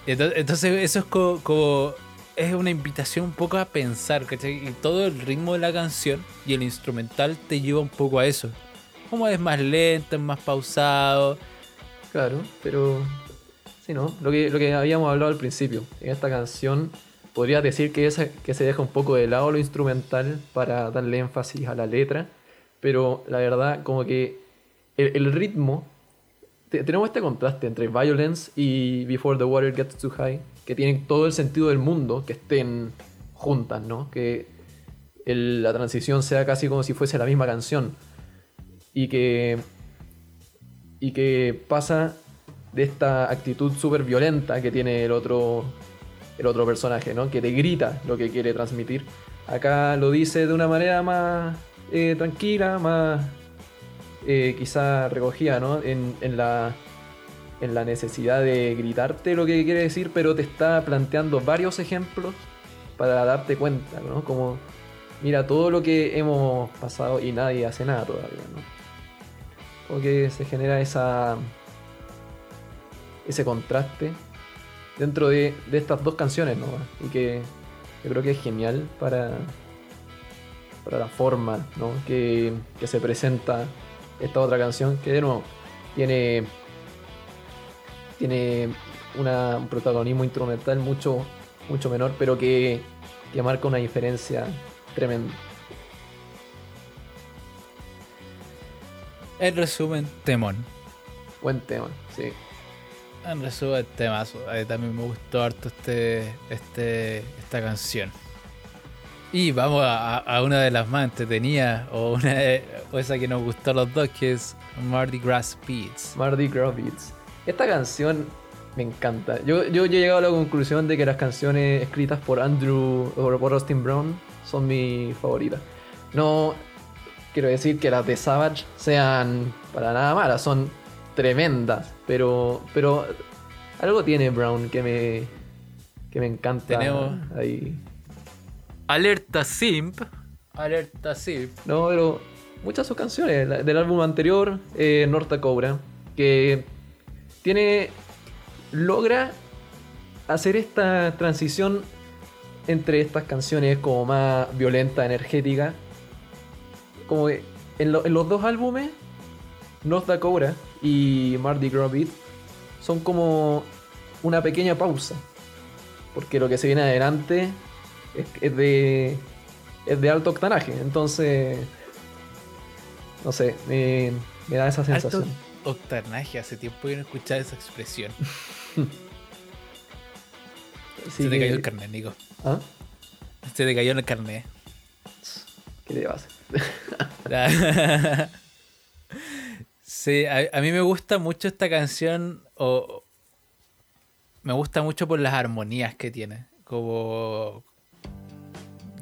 entonces eso es como, es una invitación un poco a pensar, ¿cachai? Y todo el ritmo de la canción y el instrumental te lleva un poco a eso. Como es más lento, es más pausado. Claro, pero. Sí, ¿no? Lo que, lo que habíamos hablado al principio. En esta canción podría decir que, esa, que se deja un poco de lado lo instrumental para darle énfasis a la letra. Pero la verdad, como que el ritmo. Te- tenemos este contraste entre Violence y Before the Water Gets Too High. Que tienen todo el sentido del mundo que estén juntas, ¿no? Que la transición sea casi como si fuese la misma canción. Y que y que pasa de esta actitud súper violenta que tiene el otro, el otro personaje, ¿no? Que te grita lo que quiere transmitir. Acá lo dice de una manera más eh, tranquila, más eh, quizá recogida, ¿no? En, la, en la necesidad de gritarte lo que quiere decir, pero te está planteando varios ejemplos para darte cuenta, ¿no? Como, mira todo lo que hemos pasado y nadie hace nada todavía, ¿no? Que se genera esa ese contraste dentro de, de estas dos canciones ¿no? y que yo creo que es genial para para la forma ¿no? que, que se presenta esta otra canción que de nuevo tiene tiene una- un protagonismo instrumental mucho mucho menor pero que, que marca una diferencia tremenda En resumen, temón. buen tema sí En resumen, temazo. A mí también me gustó harto este, este, esta canción. Y vamos a, a una de las más entretenidas, o, una de- o esa que nos gustó a los dos, que es Mardi Gras Beats. Mardi Gras Beats. Esta canción me encanta. Yo, yo, yo he llegado a la conclusión de que las canciones escritas por Andrew o por Austin Brown son mis favoritas. No quiero decir que las de Savage sean para nada malas, son tremendas, pero, pero algo tiene Brown que me, que me encanta. Tenemos- ahí. Alerta Simp. Alerta Simp. No, pero muchas de sus canciones del álbum anterior, eh, North Cobra, que tiene. logra hacer esta transición entre estas canciones como más violenta, energética. Como que en, lo- en los dos álbumes, North Cobra y Mardi Gras Beat son como una pequeña pausa. Porque lo que se viene adelante es, de es de alto octanaje. Entonces, no sé, me, me da esa Alto sensación. octanaje. Hace tiempo que no escuchaba esa expresión. Se te cayó el carnet, Nico. ¿Ah? Se te cayó el carnet. ¿Qué le vas sí, a, a mí me gusta mucho esta canción. O, me gusta mucho por las armonías que tiene. Como.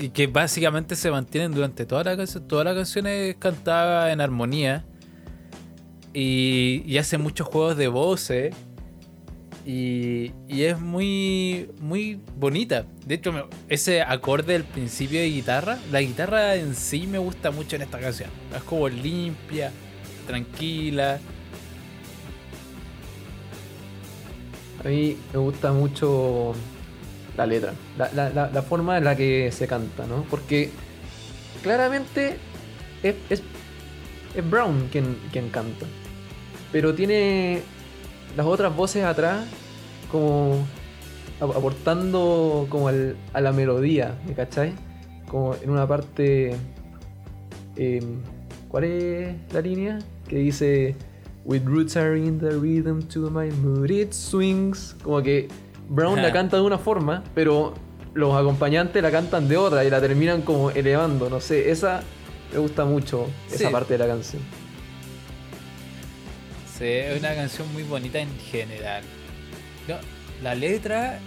Que básicamente se mantienen durante toda la canción. Toda la canción es cantada en armonía. Y, y hace muchos juegos de voces. Y, y es muy, muy bonita. De hecho, ese acorde del principio de guitarra, la guitarra en sí me gusta mucho en esta canción. Es como limpia, tranquila. A mí me gusta mucho la letra, la, la- la- forma en la que se canta, ¿no? Porque claramente es, es, Brown quien, quien canta, pero tiene las otras voces atrás como ap- aportando como al- a la melodía, ¿me cachai? Como en una parte... em, ¿Cuál es la línea? Que dice... With roots are in the rhythm to my mood it swings. Como que Brown la canta de una forma, pero los acompañantes la cantan de otra y la terminan como elevando. No sé, esa me gusta mucho, esa Sí. parte de la canción. Sí, es una canción muy bonita en general. No, la letra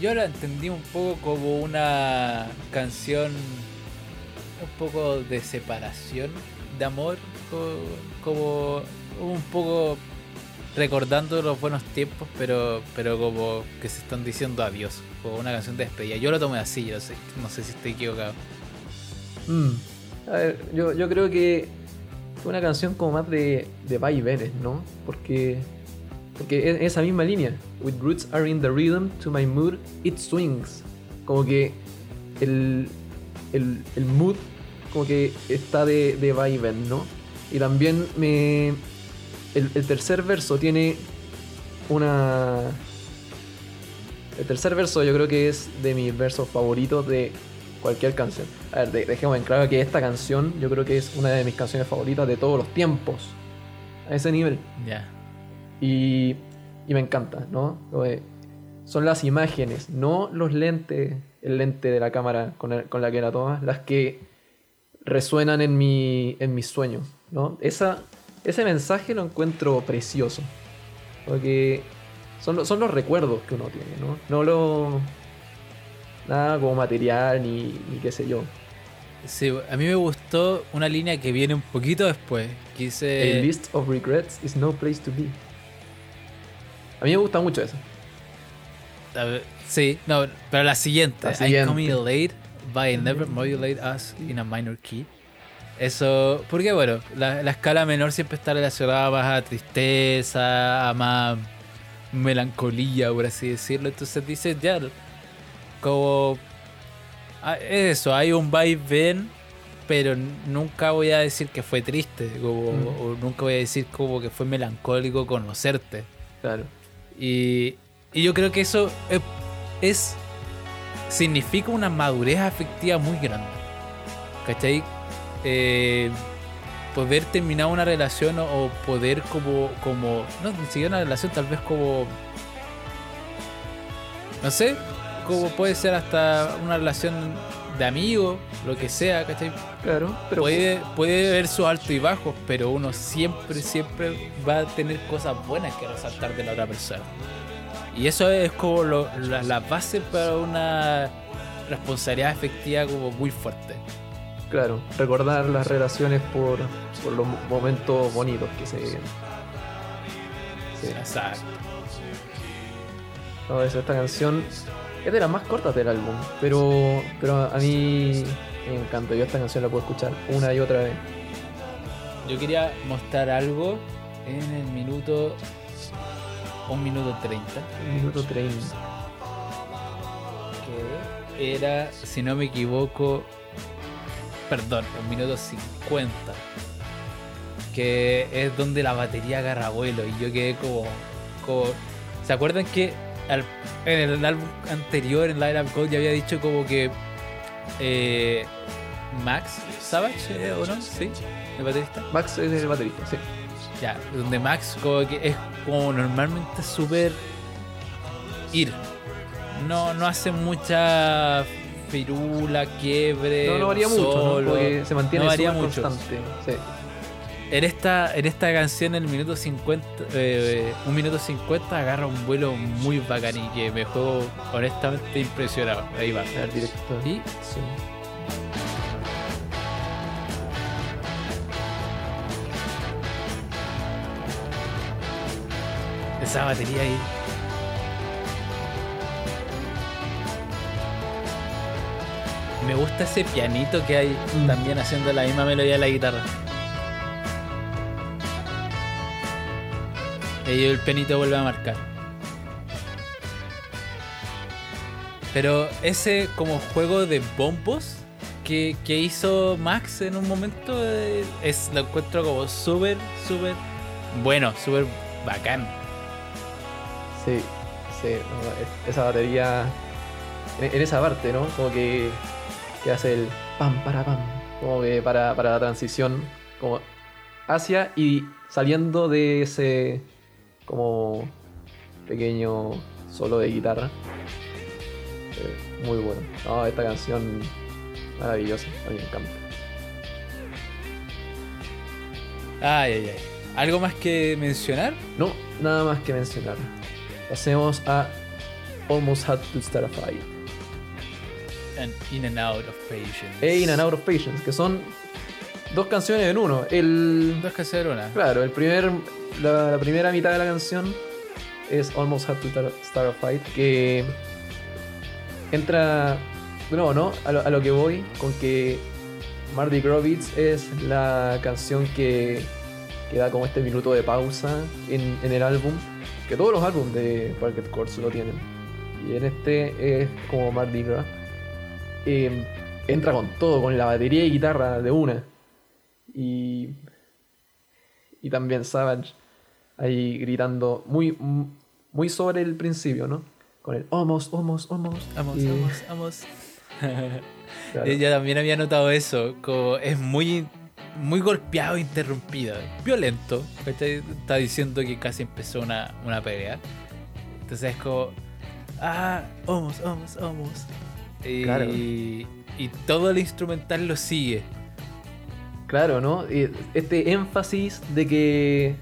yo la entendí un poco como una canción un poco de separación, de amor, co- como un poco recordando los buenos tiempos, pero pero como que se están diciendo adiós, como una canción de despedida. Yo lo tomé así, yo sé, no sé si estoy equivocado. Mm. A ver, yo, yo creo que fue una canción como más de, de vaivenes, ¿no? Porque, porque en esa misma línea, With roots are in the rhythm to my mood, it swings. Como que el, el, el mood como que está de, de vaivén, ¿no? Y también me... El, el tercer verso tiene una... El tercer verso yo creo que es de mis versos favoritos de cualquier canción. A ver, de- dejemos en claro que esta canción yo creo que es una de mis canciones favoritas de todos los tiempos. A ese nivel. Ya. Y, y me encanta, ¿no? Son las imágenes, no los lentes, el lente de la cámara con, el- con la que la tomas, las que resuenan en, mi, en mis sueños, ¿no? Esa, ese mensaje lo encuentro precioso. Porque son, son los recuerdos que uno tiene, ¿no? No lo... Nada como material ni, ni qué sé yo. Sí, a mí me gustó una línea que viene un poquito después. Que dice. A list of regrets is no place to be. A mí me gusta mucho eso. A ver, sí, no, pero la siguiente. La I siguiente. come late, but I never modulate us in a minor key. Eso, porque bueno, la, la escala menor siempre está relacionada más a tristeza, a más melancolía, por así decirlo. Entonces dice ya, como. ah, Eso, hay un ven pero nunca voy a decir que fue triste, como, Mm. o nunca voy a decir como que fue melancólico conocerte. Claro. Y, y yo creo que eso es, es- significa una madurez afectiva muy grande. ¿Cachai? Eh, poder terminar una relación o, o poder como, como, no, ni siquiera una relación, tal vez como, no sé, como puede ser hasta una relación de amigos, lo que sea, ¿cachai? Claro, pero puede, puede haber sus altos y bajos, pero uno siempre, siempre va a tener cosas buenas que resaltar de la otra persona. Y eso es como lo- la, la base para una responsabilidad afectiva como muy fuerte. Claro, recordar las relaciones por, por los momentos bonitos que se viven. Sí. Exacto. No, esta canción es de las más cortas del álbum, pero, pero a mí me encanta. Yo esta canción la puedo escuchar una y otra vez. Yo quería mostrar algo en el minuto. Un minuto 30. Un minuto 30. Que era, si no me equivoco. Perdón, un minuto 50. Que es donde la batería agarra vuelo. Y yo quedé como. como ¿Se acuerdan que al- en el álbum anterior, en Light Up Gold, ya había dicho como que. eh, Max Savage, eh, ¿o no? Sí, el baterista. Max es el baterista, sí. Ya, donde Max como que es como normalmente súper ir. No, no hace mucha firula, quiebre. No, no varía mucho, ¿no? solo. Porque se mantiene No varía mucho. constante. Sí. En esta, en esta canción, en el minuto 50, eh, un minuto 50, agarra un vuelo muy bacán y que me juego honestamente impresionado. Ahí va. A ver, directo. Y Sí. esa batería ahí. Me gusta ese pianito que hay también haciendo la misma melodía de la guitarra. Y el pianito vuelve a marcar. Pero ese como juego de bombos que, hizo Max en un momento eh, es lo encuentro como súper, súper bueno, súper bacán. Sí, sí, esa batería en esa parte, ¿no? Como que, que hace el pam para pam, como que para, para la transición como hacia y saliendo de ese como pequeño solo de guitarra. Eh, muy bueno. No, esta canción maravillosa, a mí me encanta. Ay, ay, ay. ¿Algo más que mencionar? No, nada más que mencionar. Pasemos a Almost Had to Start a Fight. And in and out of patience. e In and Out of Patience, que son dos canciones en uno. El, Dos que hacer una. claro, el primer, la, la primera mitad de la canción es Almost Had to Tar- Start a Fight, que entra, no, ¿no? A lo, a lo que voy, con que Marty Grovitz es la canción que, que da como este minuto de pausa en, en el álbum, que todos los álbumes de Parquet Courts lo tienen. Y en este es como Mardi Gras. Eh, entra con todo, con la batería y guitarra de una. Y. Y también Savage ahí gritando muy, muy sobre el principio, ¿no? Con el almost, almost, almost. Vamos, y- vamos, vamos. claro. Yo también había notado eso. Como es muy, muy golpeado e interrumpido. Violento. Está diciendo que casi empezó una, una pelea. Entonces es como. Ah, vamos, vamos, vamos. Y, Claro. y todo el instrumental lo sigue. Claro, ¿no? Y Este énfasis de que,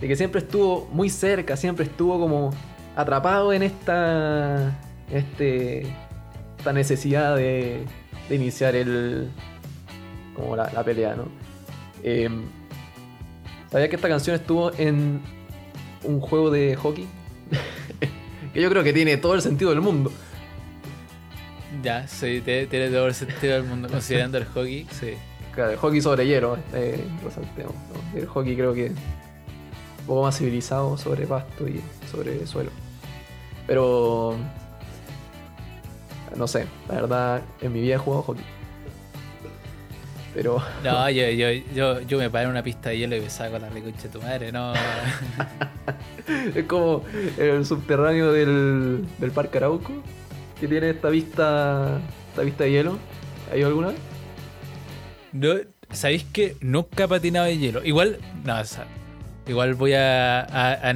de que siempre estuvo muy cerca, siempre estuvo como atrapado en esta, este, esta necesidad de, de iniciar el, como la, la pelea, ¿no? Eh, ¿Sabía que esta canción estuvo en un juego de hockey? que yo creo que tiene todo el sentido del mundo. Ya, sí, tiene, tiene todo el sentido del mundo. Considerando el hockey, sí. Claro, el hockey sobre hielo, eh, resaltemos. ¿no? El hockey creo que un poco más civilizado sobre pasto y sobre suelo. Pero no sé, la verdad, en mi vida he jugado hockey. Pero No, yo, yo, yo, yo me paré en una pista de hielo y me saco la reconcha de tu madre, no. es como el subterráneo del, del Parque Arauco, que tiene esta vista, esta vista de hielo. ¿Ha ido alguna vez? no ¿Sabéis que nunca he patinado en hielo? Igual, no, o sea, igual voy a, a, a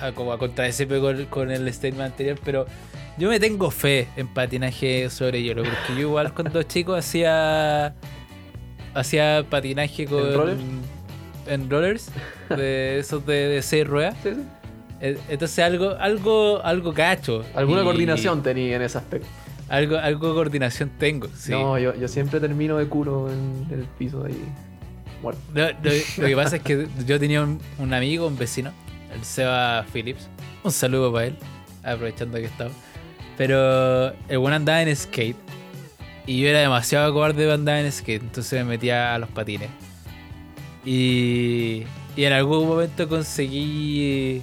a- como contradecirme con, con el statement anterior, pero yo me tengo fe en patinaje sobre hielo, porque yo igual cuando chico hacía hacía patinaje con rollers? en rollers, de esos de, de seis ruedas. Sí, sí. Eh, Entonces algo, algo, algo cacho. Alguna Y coordinación tenía en ese aspecto. Algo, algo de coordinación tengo, sí. No, yo, yo siempre termino de culo en, el piso ahí. Muerto. No, lo, lo que pasa es que yo tenía un, un amigo, un vecino, el Seba Phillips. Un saludo para él, aprovechando que estaba. Pero el buen andaba en skate. Y yo era demasiado cobarde para andar en skate, entonces me metía a los patines. Y, y en algún momento conseguí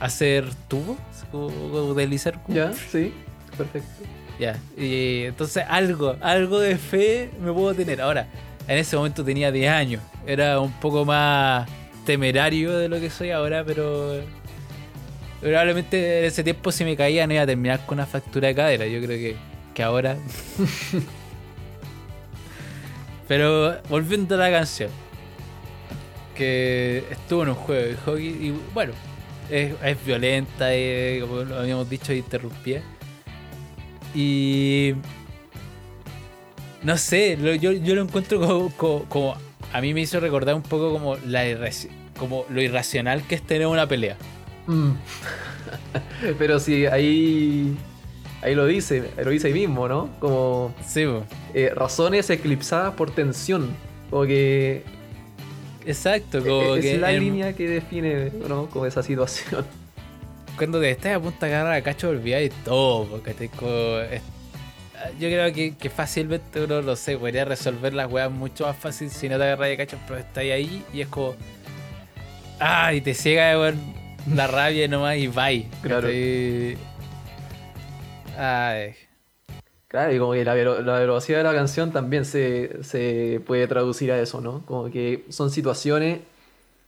hacer tubos, como deslizar. Ya, sí, perfecto. Ya, y entonces algo, algo de fe me puedo tener. Ahora, en ese momento tenía 10 años. Era un poco más temerario de lo que soy ahora, pero probablemente en ese tiempo si me caía no iba a terminar con una fractura de cadera. Yo creo que, que ahora... pero volviendo a la canción. Que estuvo en un juego de hockey y bueno, es, es violenta, eh, como lo habíamos dicho, interrumpía. Y. No sé, lo- yo, yo lo encuentro como, como, como- A mí me hizo recordar un poco como, la irraci- como lo irracional que es tener una pelea. Mm. Pero sí, ahí. Ahí lo dice, lo dice ahí mismo, ¿no? Como Sí, eh, razones eclipsadas por tensión. Como que exacto. Como es que la en- línea que define, ¿no? Como esa situación. cuando te estás a punto de agarrar a cacho, olvidáis todo. Porque te co- es- yo creo que, que fácilmente uno, lo sé, podría resolver las weas mucho más fácil si no te agarras de cacho, pero estás ahí y es como. Ah, y te ciega weón, la rabia nomás y bye. Claro. Ay. Claro, y como que la, la velocidad de la canción también se, se puede traducir a eso, ¿no? Como que son situaciones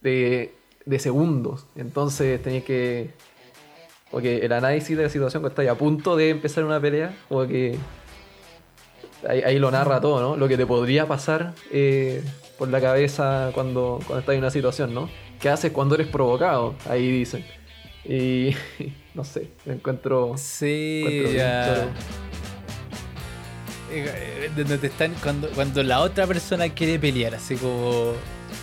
de, de segundos. Entonces tenéis que. Porque el análisis de la situación cuando estáis a punto de empezar una pelea, como que. Ahí, ahí lo narra todo, ¿no? Lo que te podría pasar eh, por la cabeza cuando, cuando estás en una situación, ¿no? ¿Qué haces cuando eres provocado? Ahí dicen. Y. no sé, me encuentro. Sí, encuentro ya. Eh, Donde te están, cuando, cuando la otra persona quiere pelear, así como.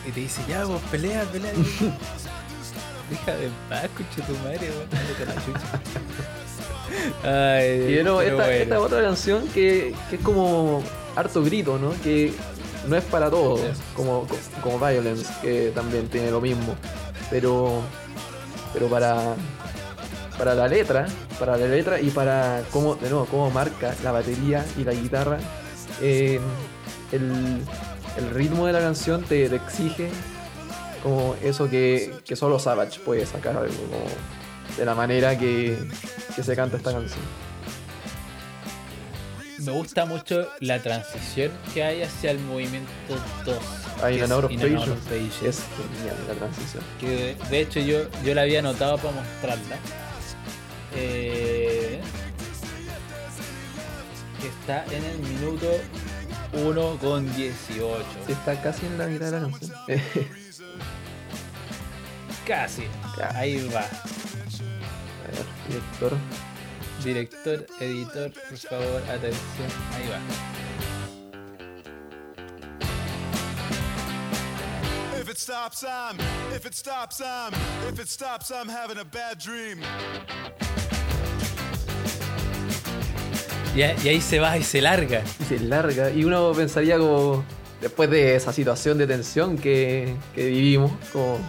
Y te dice, ya, vos pelea, pelea. Deja de en paz, escucha tu madre. Ay, Y pero esta, bueno. esta otra canción que, que es como harto grito, ¿no? Que no es para todos, Sí. como, como Violence, que también tiene lo mismo. Pero, pero para, para la letra, para la letra y para cómo, de nuevo, cómo marca la batería y la guitarra, eh, el, el ritmo de la canción te, te exige como eso que, que solo Savage puede sacar algo como de la manera que, que se canta esta canción. Me gusta mucho la transición que hay hacia el movimiento 2. Hay que In and es Out of. Es genial la transición. Que de hecho yo, yo la había anotado para mostrarla. Eh, que está en el minuto 1 con 18. Está casi en la mitad de la canción. Casi. Ahí va. A ver, director. Director, editor, por favor, atención. Ahí va. If it stops, I'm. If it stops, I'm. If it stops, I'm having a bad dream. Y, ahí se va y se larga. Y se larga. Y uno pensaría como, después de esa situación de tensión que, que vivimos, como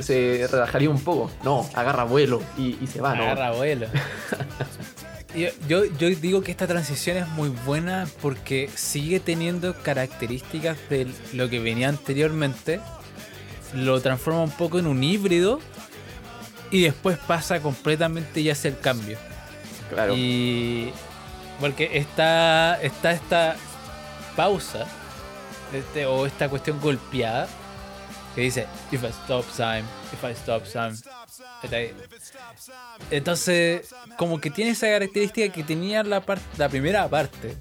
se relajaría un poco. No, agarra vuelo y, y se va, ¿no? Agarra vuelo. Yo, yo, yo digo que esta transición es muy buena porque sigue teniendo características de lo que venía anteriormente. Lo transforma un poco en un híbrido. Y después pasa completamente y hace el cambio. Claro. Y. Porque está, está esta pausa. Este, o esta cuestión golpeada. Que dice: If I stop time, if I stop time. Entonces, como que tiene esa característica que tenía la, la primera parte.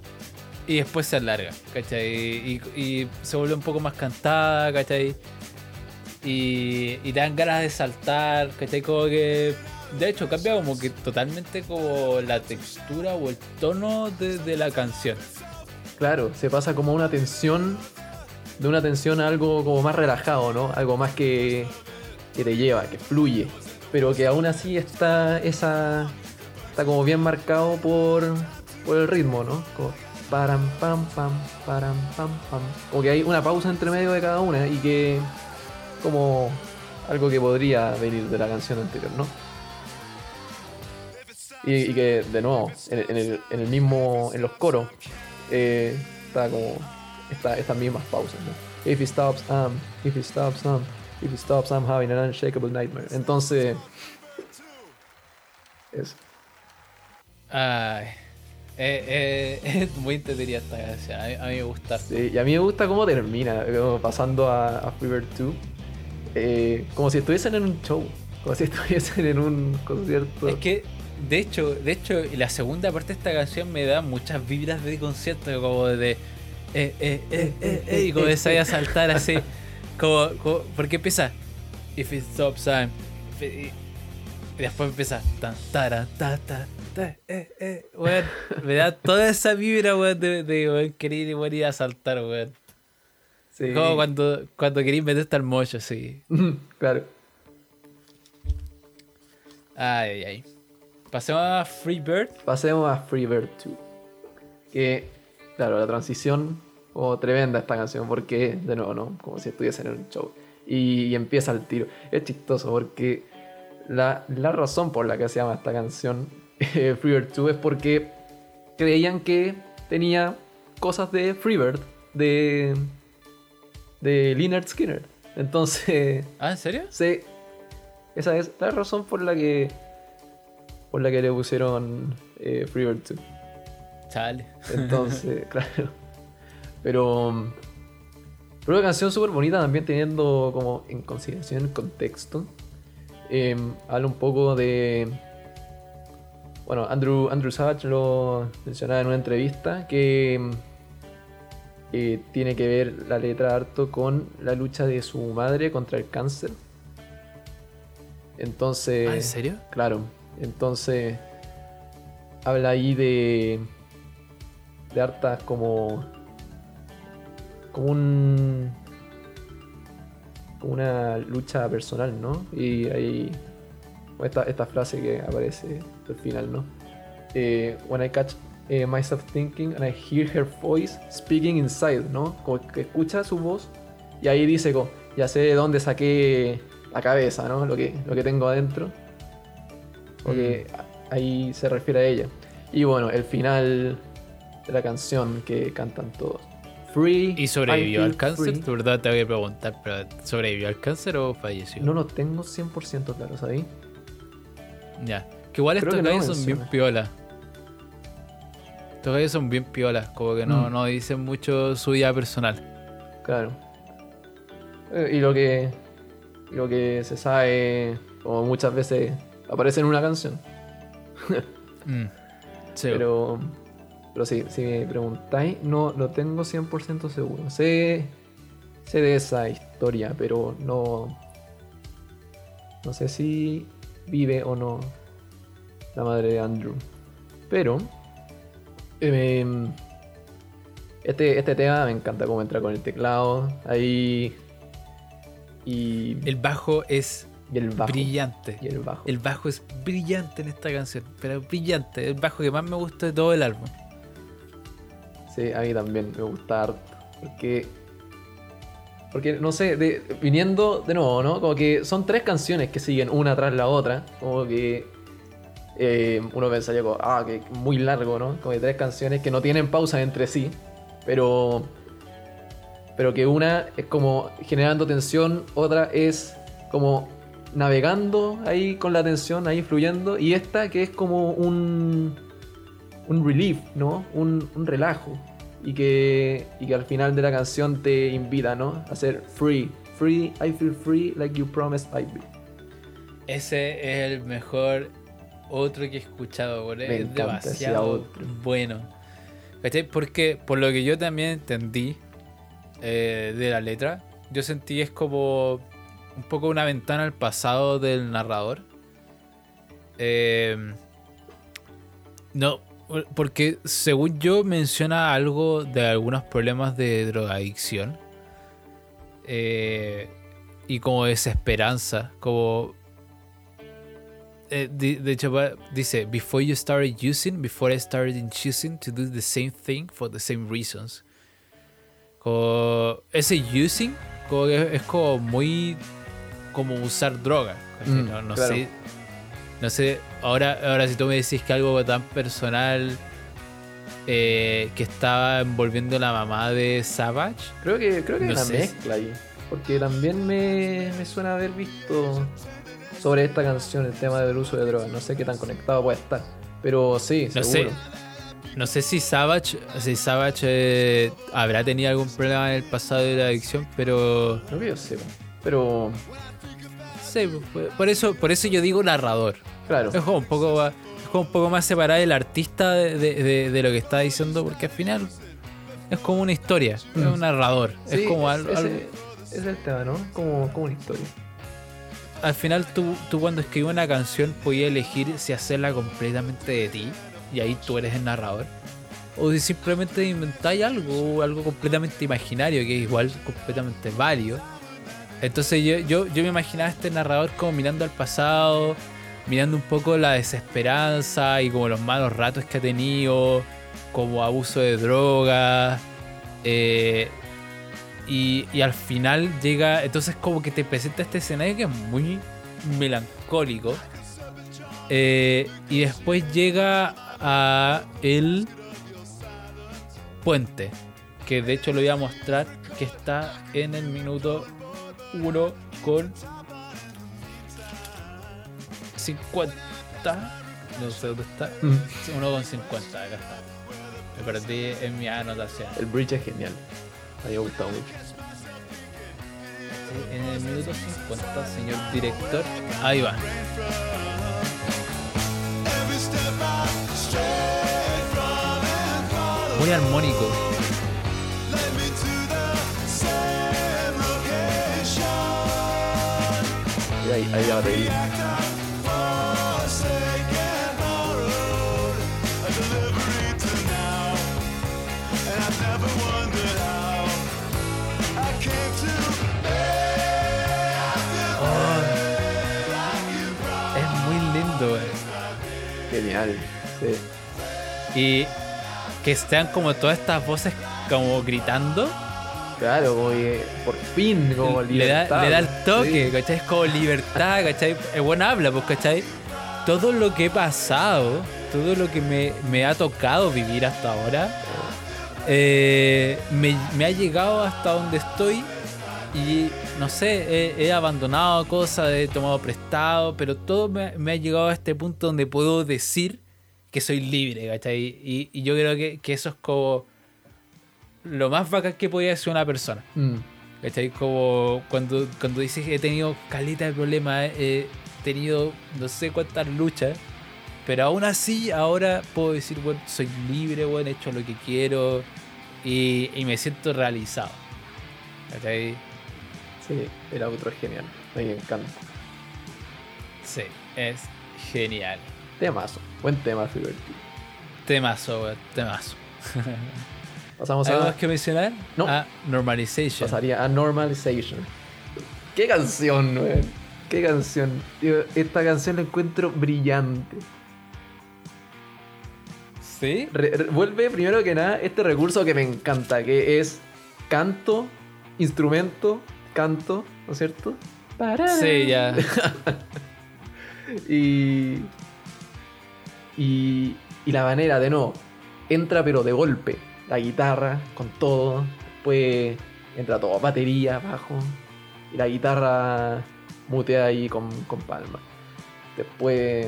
Y después se alarga, ¿cachai? Y, se vuelve un poco más cantada, ¿cachai? Y, y dan ganas de saltar, ¿cachai? Como que. De hecho, cambia como que totalmente como la textura o el tono de, la canción. Claro, se pasa como una tensión, de una tensión a algo como más relajado, ¿no? Algo más que, que te lleva, que fluye. Pero que aún así está esa. está como bien marcado por, por el ritmo, ¿no? Como param pam pam, param pam pam. Como que hay una pausa entre medio de cada una y que. como algo que podría venir de la canción anterior, ¿no? Y, y que, de nuevo, en, en el, en el mismo. en los coros, eh, está como. Estas mismas pausas, ¿no? If he stops, um, if he stops, um, if he stops, I'm having an unshakable nightmare. Entonces. Eso. Ay. Eh, eh, es muy entretenida esta canción. A mí, a mí me gusta. Sí, y a mí me gusta cómo termina, como pasando a, a Fever 2. eh, como si estuviesen en un show, como si estuviesen en un concierto. Es que, de hecho, de hecho, la segunda parte de esta canción me da muchas vibras de concierto, como de. Eh, eh, eh, eh, eh, y comienza ahí a saltar así. Como, como- porque empieza. If it stops time. Y, después empieza. Tan, tara, ta, ta, ta, eh, eh. Weón, me da toda esa vibra, weón, de, de weón, querer weón, ir a saltar, weón. Sí. Como cuando, cuando queréis meterte al mocho, sí. claro. Ay, ay, ay. Pasemos a Free Bird. Pasemos a Freebird 2. Que, claro, la transición, como tremenda esta canción, porque, de nuevo, ¿no? Como si estuviesen en un show. Y, y empieza el tiro. Es chistoso porque la, la razón por la que se llama esta canción eh, Freebird 2 es porque creían que tenía cosas de Freebird, de, de Leonard Skinner. Entonces, Ah, ¿en serio? Sí, esa es la razón por la que por la que le pusieron eh, Freebird 2. Chale. Entonces, claro. Pero pero una canción súper bonita también teniendo como en consideración el contexto. Eh, habla un poco de bueno, Andrew, Andrew Savage lo mencionaba en una entrevista que eh, tiene que ver la letra harto con la lucha de su madre contra el cáncer. Entonces. Ah, ¿en serio? Claro. Entonces. Habla ahí de. De como. Como un. Una lucha personal, ¿no? Y hay. Esta, esta frase que aparece al final, ¿no? Eh, when I catch eh, myself thinking and I hear her voice speaking inside, ¿no? Como que escucha su voz y ahí dice, como, ya sé de dónde saqué la cabeza, ¿no? Lo que, lo que tengo adentro. Porque ahí se refiere a ella. Y bueno, el final de la canción que cantan todos. Free. ¿Y sobrevivió al cáncer? free. De verdad te voy a preguntar, pero ¿sobrevivió al cáncer o falleció? No lo tengo 100% claro, ¿sabes? Ya. Que igual Creo estos que no gallos son bien piolas. Estos gallos son bien piolas, como que no, Mm. no dicen mucho su vida personal. Claro. Eh, Y lo que. lo que se sabe, como muchas veces aparece en una canción. Mm. Sí, Pero. Pero sí, si me preguntáis, no lo tengo 100% seguro. Sé. Sé de esa historia, pero no. No sé si vive o no la madre de Andrew. Pero. em, este, este tema me encanta cómo entra con el teclado. Ahí. Y. El bajo es y el bajo. brillante. Y el bajo. El bajo es brillante en esta canción, pero brillante. El bajo que más me gusta de todo el álbum. Sí, a mí también me gusta harto. Porque. Porque, no sé, de- viniendo de nuevo, ¿no? Como que son tres canciones que siguen una tras la otra. Como que. eh, uno pensaría, como, ah, que muy largo, ¿no? Como que tres canciones que no tienen pausa entre sí. Pero. Pero que una es como generando tensión, otra es como navegando ahí con la tensión, ahí fluyendo. Y esta que es como un un relief, ¿no? Un, un relajo. Y que, y que al final de la canción te invita, ¿no? A ser free. Free, I feel free like you promised I'd be. Ese es el mejor otro que he escuchado, boludo. Es demasiado bueno. ¿Cachai? Porque por lo que yo también entendí eh, de la letra, yo sentí es como un poco una ventana al pasado del narrador. Eh, no, porque según yo menciona algo de algunos problemas de drogadicción. eh, y como desesperanza, como eh, di- de hecho dice before you started using before I started in choosing to do the same thing for the same reasons como ese using como es como muy como usar droga. Mm, no, no claro. sé no sé ahora ahora si tú me decís que algo tan personal eh, que estaba envolviendo la mamá de Savage Creo que, creo que No una sé. mezcla ahí. Porque también me, me suena haber visto sobre esta canción el tema del uso de drogas. No sé qué tan conectado puede estar. Pero sí, No sé. seguro. No sé si Savage, si Savage eh, habrá tenido algún problema en el pasado de la adicción, pero No que yo sepa. Pero, por- eso, por eso yo digo narrador. claro. Es como un poco, más- es como un poco más separar el artista de, de- de- de lo que está diciendo, porque al final es como una historia, es Mm. un narrador, es como algo, ese- algo- ese es el tema, ¿no? Como, como una historia. al final tú, tú cuando escribes una canción podías elegir si hacerla completamente de ti y ahí tú eres el narrador o si simplemente inventáis algo algo completamente imaginario que es igual completamente válido entonces yo, yo, yo me imaginaba a este narrador como mirando al pasado mirando un poco la desesperanza y como los malos ratos que ha tenido como abuso de drogas eh, y, al final llega, entonces como que te presenta este escenario que es muy melancólico. Eh, y después llega a el puente, que de hecho lo voy a mostrar, que está en el minuto 1 con 50. No sé dónde está. 1 con 50, acá está. Me perdí en mi anotación. El bridge es genial. Me ha gustado mucho. En el minuto 50, señor director. Ahí va. Muy armónico. To Es muy lindo, eh. Genial. Sí. Y que estén como todas estas voces como gritando. Claro, como que por fin, como le, da, libertad. le da el toque, Sí. ¿cachai? Es como libertad, ¿cachai? Es buena habla, pues, ¿cachai? Todo lo que he pasado, todo lo que me, me ha tocado vivir hasta ahora, eh, me, me ha llegado hasta donde estoy Y no sé, he, he abandonado cosas, he tomado prestado, pero todo me, me ha llegado a este punto donde puedo decir que soy libre, ¿cachai? Y, y yo creo que, que eso es como lo más bacán que podía hacer una persona. Mm, ¿Cachai? Como cuando, cuando dices que he tenido caleta de problemas, he tenido no sé cuántas luchas, pero aún así ahora puedo decir, bueno, soy libre, bueno, he hecho lo que quiero y, y me siento realizado. ¿Cachai? sí, el outro es genial. A mí me encanta. Sí, es genial. Temazo. Buen tema, Fiberty. Temazo, weón, temazo. Pasamos ¿Algo a. más que mencionar? No. Ah, Normalization. Pasaría a Normalization. ¡Qué canción, weón! ¡Qué canción! Tío, esta canción la encuentro brillante. ¿Sí? Re- re- vuelve primero que nada este recurso que me encanta, que es canto, instrumento, canto, ¿no es cierto? Sí, ya. Y, y, y la manera de no, entra pero de golpe, la guitarra con todo, después entra todo, batería, bajo, y la guitarra mutea ahí con, con palma. Después,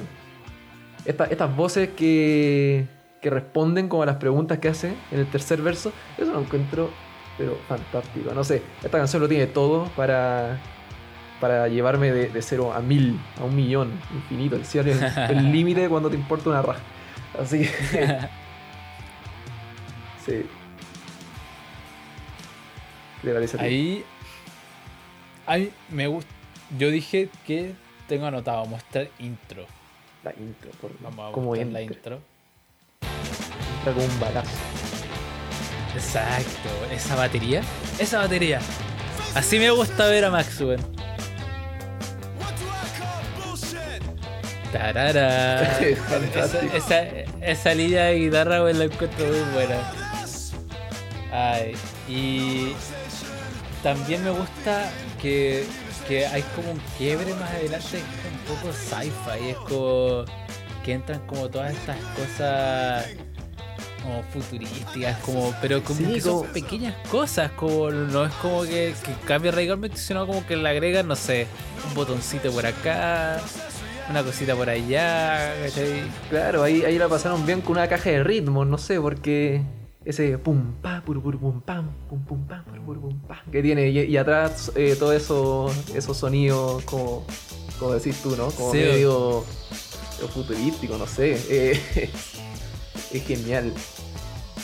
esta- estas voces que, que responden como a las preguntas que hace en el tercer verso, eso lo encuentro pero fantástico. No sé, esta canción lo tiene todo para, para llevarme de, de cero a mil, a un millón, infinito. El cielo es el límite cuando te importa una raja. Así que. sí. ¿Qué te parece a ti? Ahí. Ahí me gusta. Yo dije que tengo anotado mostrar intro. La intro, por Vamos a como mostrar la intro. entra como un balazo. Exacto, esa batería. Esa batería. Así me gusta ver a Maxwell. Tarara. Es esa, esa, esa línea de guitarra, la encuentro muy buena. Ay, y también me gusta que, que hay como un quiebre más adelante, es un poco sci-fi, es como que entran como todas estas cosas como futurísticas, como, pero como Sí, que son como- pequeñas cosas, como no es como que, que cambie radicalmente, sino como que le agregan, no sé, un botoncito por acá, una cosita por allá, ¿cachai? Claro, ahí, ahí la pasaron bien con una caja de ritmos, no sé, porque ese pum pa pur pur pum pam pum pum pam pur pur pum pam que tiene y, y atrás eh, todo eso esos sonidos como como decís tú, ¿no? Como Sí. medio, medio futurístico, no sé. eh, es genial.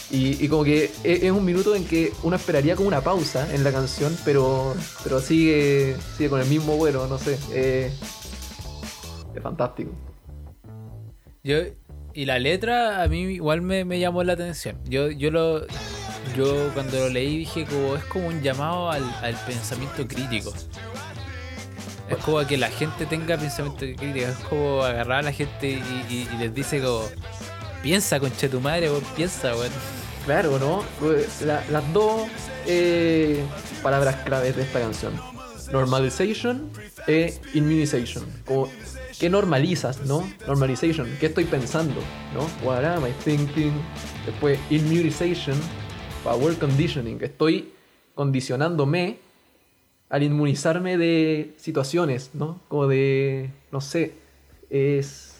Y, y como que es, es un minuto en que uno esperaría como una pausa en la canción, pero pero sigue sigue con el mismo vuelo, no sé. eh, es fantástico. Yo, y la letra a mí igual me, llamó la atención. Yo, yo lo yo cuando lo leí dije como es como un llamado al, pensamiento crítico. Es como a que la gente tenga pensamiento crítico. Es como agarrar a la gente y, les dice como piensa conche tu madre, weón, piensa, weón. Claro, ¿no? Pues, la- las dos eh, palabras claves de esta canción. Normalization e immunization. ¿Qué normalizas, no? Normalization. ¿Qué estoy pensando, no? What am I thinking? Después, immunization. Power conditioning. Estoy condicionándome al inmunizarme de situaciones, ¿no? Como de, no sé, es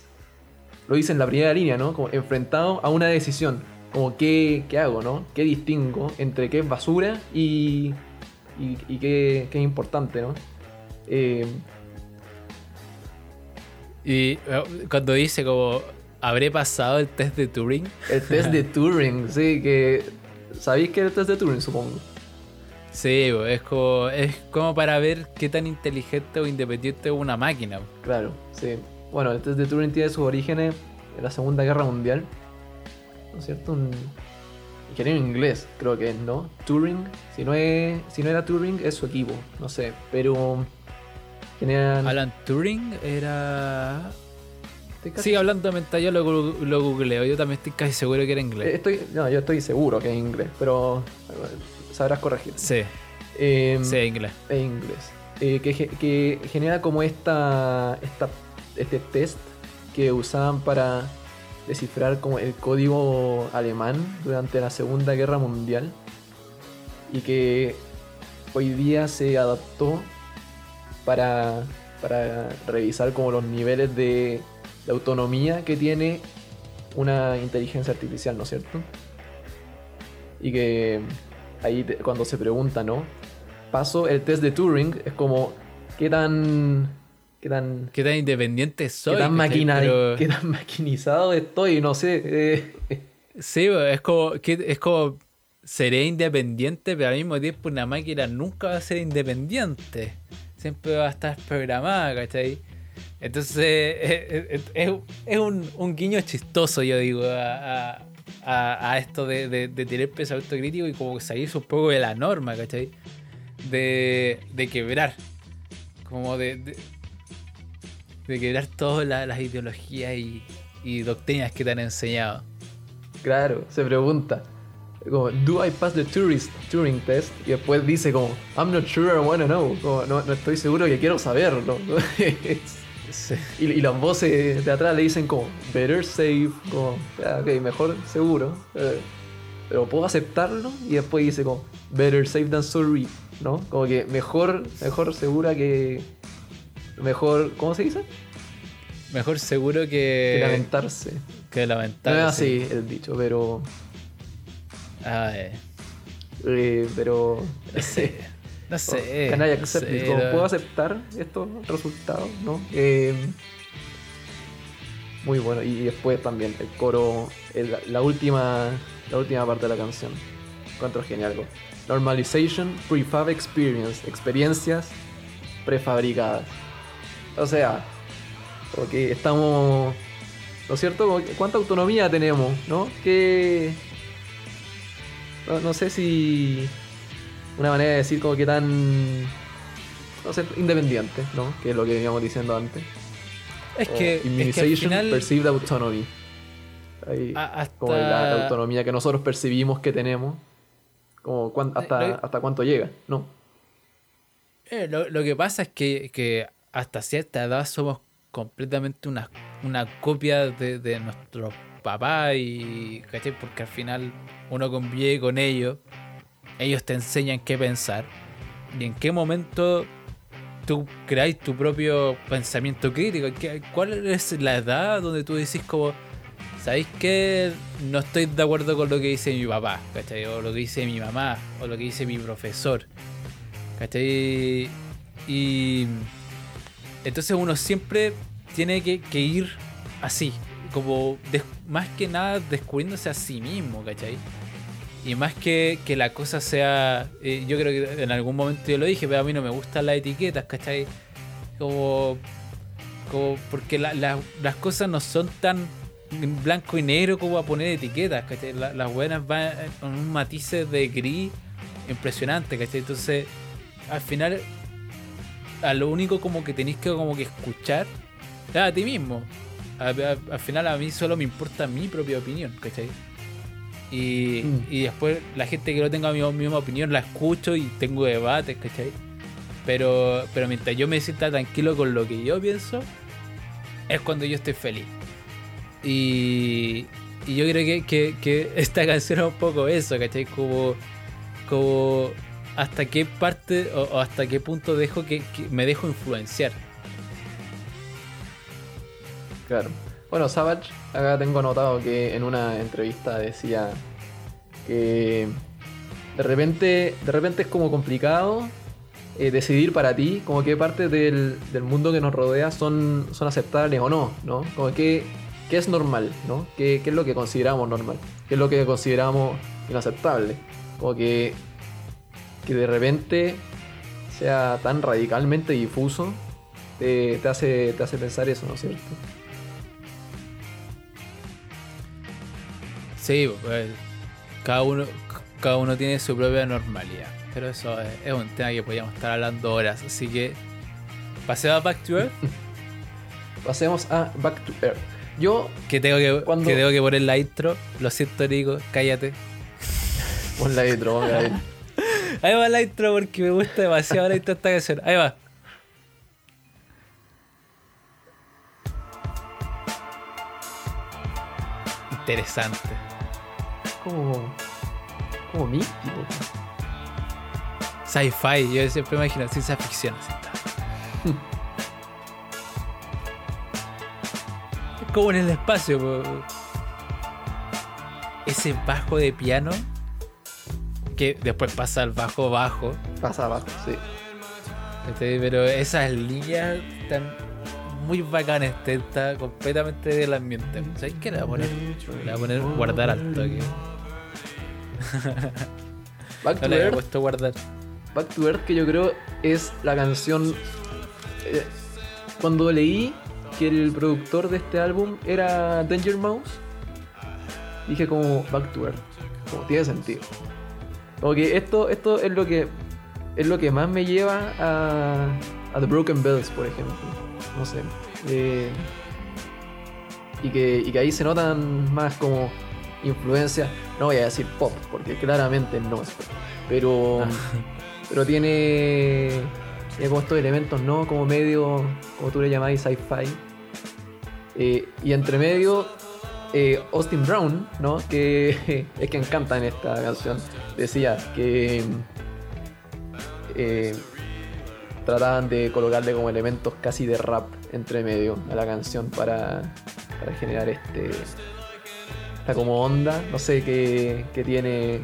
lo dice en la primera línea, ¿no? Como enfrentado a una decisión. Como qué, qué hago, ¿no? ¿Qué distingo entre qué es basura y, y, qué es importante, ¿no? Eh, Y eh, cuando dice como habré pasado el test de Turing, el test de Turing, sí, que... ¿Sabéis que es el test de Turing, supongo? sí, es como es como para ver qué tan inteligente o independiente es una máquina. Claro, sí. Bueno, el test de Turing tiene sus orígenes en la Segunda Guerra Mundial. ¿No es cierto? Un ingeniero inglés, creo que es, ¿no? Turing. Si no, es, si no era Turing, es su equipo. No sé, pero... Alan Turing era Sigue hablando mientras yo lo, googleo. Yo también estoy casi seguro que era Eh, inglés. Estoy, no, yo estoy seguro que es inglés, pero eh, sabrás corregir. Sí, Eh, sí, inglés. Es inglés. Eh, que, que genera como esta, esta este test que usaban para descifrar como el código alemán durante la Segunda Guerra Mundial y que hoy día se adaptó para, para revisar como los niveles de, de autonomía que tiene una inteligencia artificial, ¿no es cierto? Y que ahí te- cuando se pregunta, ¿no? Paso el test de Turing, es como, ¿qué tan... ¿Qué tan... ¿Qué tan independiente soy? ¿Qué tan, maquina- Pero- qué tan maquinizado estoy? No sé. eh, Sí, es como, es como seré independiente, pero al mismo tiempo una máquina nunca va a ser independiente. Siempre va a estar programada, ¿cachai? Entonces eh, eh, es, es un, un guiño chistoso, yo digo, a, a- esto de, tener pensamiento crítico y como salirse un poco de la norma, ¿cachai? De, de quebrar. Como de, de, quebrar todas la- las ideologías y, y doctrinas que te han enseñado. Claro, se pregunta. Como, ¿Do I pass the tourist, Turing test? Y después dice como, I'm not sure I wanna know. Como, no, no estoy seguro que quiero saberlo. Sí. y, y las voces de atrás le dicen como, better safe. Como, "Ah, ok, mejor seguro. eh, pero puedo aceptarlo. Y después dice como, better safe than sorry. ¿No? Como que mejor, mejor segura que... Mejor, ¿cómo se dice? Mejor seguro Que que, lamentarse. que No lamentar. es así el dicho, pero... Ay, eh, pero... no sé. No sé. Can I no sé, ¿Puedo aceptar estos resultados? ¿no? Eh, muy bueno. Y después también el coro, el- la, última, la última parte de la canción. Encuentro genial. Normalization Prefab Experience. Experiencias prefabricadas. O sea, como que estamos... ¿No es cierto? ¿Cuánta autonomía tenemos? ¿No? Que... No, no sé si una manera de decir como que tan no sé, independiente, ¿no? Que es lo que veníamos diciendo antes. Es O que, es que al final. perceived autonomy. Ahí, a- hasta, como la, la autonomía que nosotros percibimos que tenemos. Como cuán- hasta, Lo- hasta cuánto llega, ¿no? eh, lo, lo que pasa es que, que hasta cierta edad somos completamente una, una copia de, de nuestros papás y. Porque al final uno convive con ellos. Ellos te enseñan qué pensar. Y en qué momento tú creáis tu propio pensamiento crítico. ¿Qué- ¿Cuál es la edad donde tú decís como, ¿sabéis qué? No estoy de acuerdo con lo que dice mi papá, ¿cachai? O lo que dice mi mamá, o lo que dice mi profesor, ¿cachai? Y entonces uno siempre tiene que, que ir así, como des- más que nada descubriéndose a sí mismo, ¿cachai? Y más que, que la cosa sea. eh, yo creo que en algún momento yo lo dije, pero a mí no me gustan las etiquetas, ¿cachai? Como. como porque la- la- las cosas no son tan blanco y negro como a poner etiquetas, ¿cachai? La- las buenas van con un matices de gris impresionante, ¿cachai? Entonces, al final, a lo único como que tenéis que como que escuchar es a ti mismo. A- a- al final a mí solo me importa mi propia opinión, ¿cachai? Y, Mm. y después la gente que no tenga mi misma opinión la escucho y tengo debates, ¿cachai? Pero, pero mientras yo me sienta tranquilo con lo que yo pienso, es cuando yo estoy feliz. Y, y yo creo que, que- que esta canción es un poco eso, ¿cachai? Como, como hasta qué parte o, o hasta qué punto dejo que, que me dejo influenciar. Claro. Bueno, Savage, acá tengo anotado que en una entrevista decía que de repente, de repente es como complicado eh, decidir para ti como qué partes del, del mundo que nos rodea son, son aceptables o no, ¿no? Como que qué es normal, ¿no? ¿Qué, qué es lo que consideramos normal? ¿Qué es lo que consideramos inaceptable? Como que, que de repente sea tan radicalmente difuso te, te hace, te hace pensar eso, ¿no es cierto? Sí, pues, cada uno, cada uno tiene su propia normalidad. Pero eso es, es un tema que podríamos estar hablando horas. Así que pasemos a Back to Earth. Pasemos a Back to Earth. Yo, Que tengo que, Cuando- que tengo que poner la intro. Lo siento, Nico, cállate. pon la intro, ponga la intro. Ahí va la intro porque me gusta demasiado la intro de esta canción. Ahí va. Interesante. Como, como místico. Sci-fi, yo siempre me imagino ciencia ficción. así está. es como en el espacio. po. Ese bajo de piano que después pasa al bajo bajo. Pasa abajo, sí. Pero esas líneas están muy bacanas, este, está completamente del ambiente. ¿Sabes qué le voy a poner? Le voy a poner guardar al toque. Back to No Earth, guardar. Back to Earth, que yo creo es la canción. eh, cuando leí que el productor de este álbum era Danger Mouse, dije como Back to Earth. Como tiene sentido. Como que esto, esto es lo que es lo que más me lleva a, a The Broken Bells, por ejemplo. No sé. Eh, y, que, y que ahí se notan más como influencias. No voy a decir pop, porque claramente no es pop. Pero, pero tiene, tiene como estos elementos, ¿no? Como medio, como tú le llamáis, sci-fi. Eh, y entre medio, eh, Austin Brown, ¿no? Que es que encanta en esta canción, decía que eh, trataban de colocarle como elementos casi de rap entre medio a la canción para, para generar este esta como onda, no sé qué, qué tiene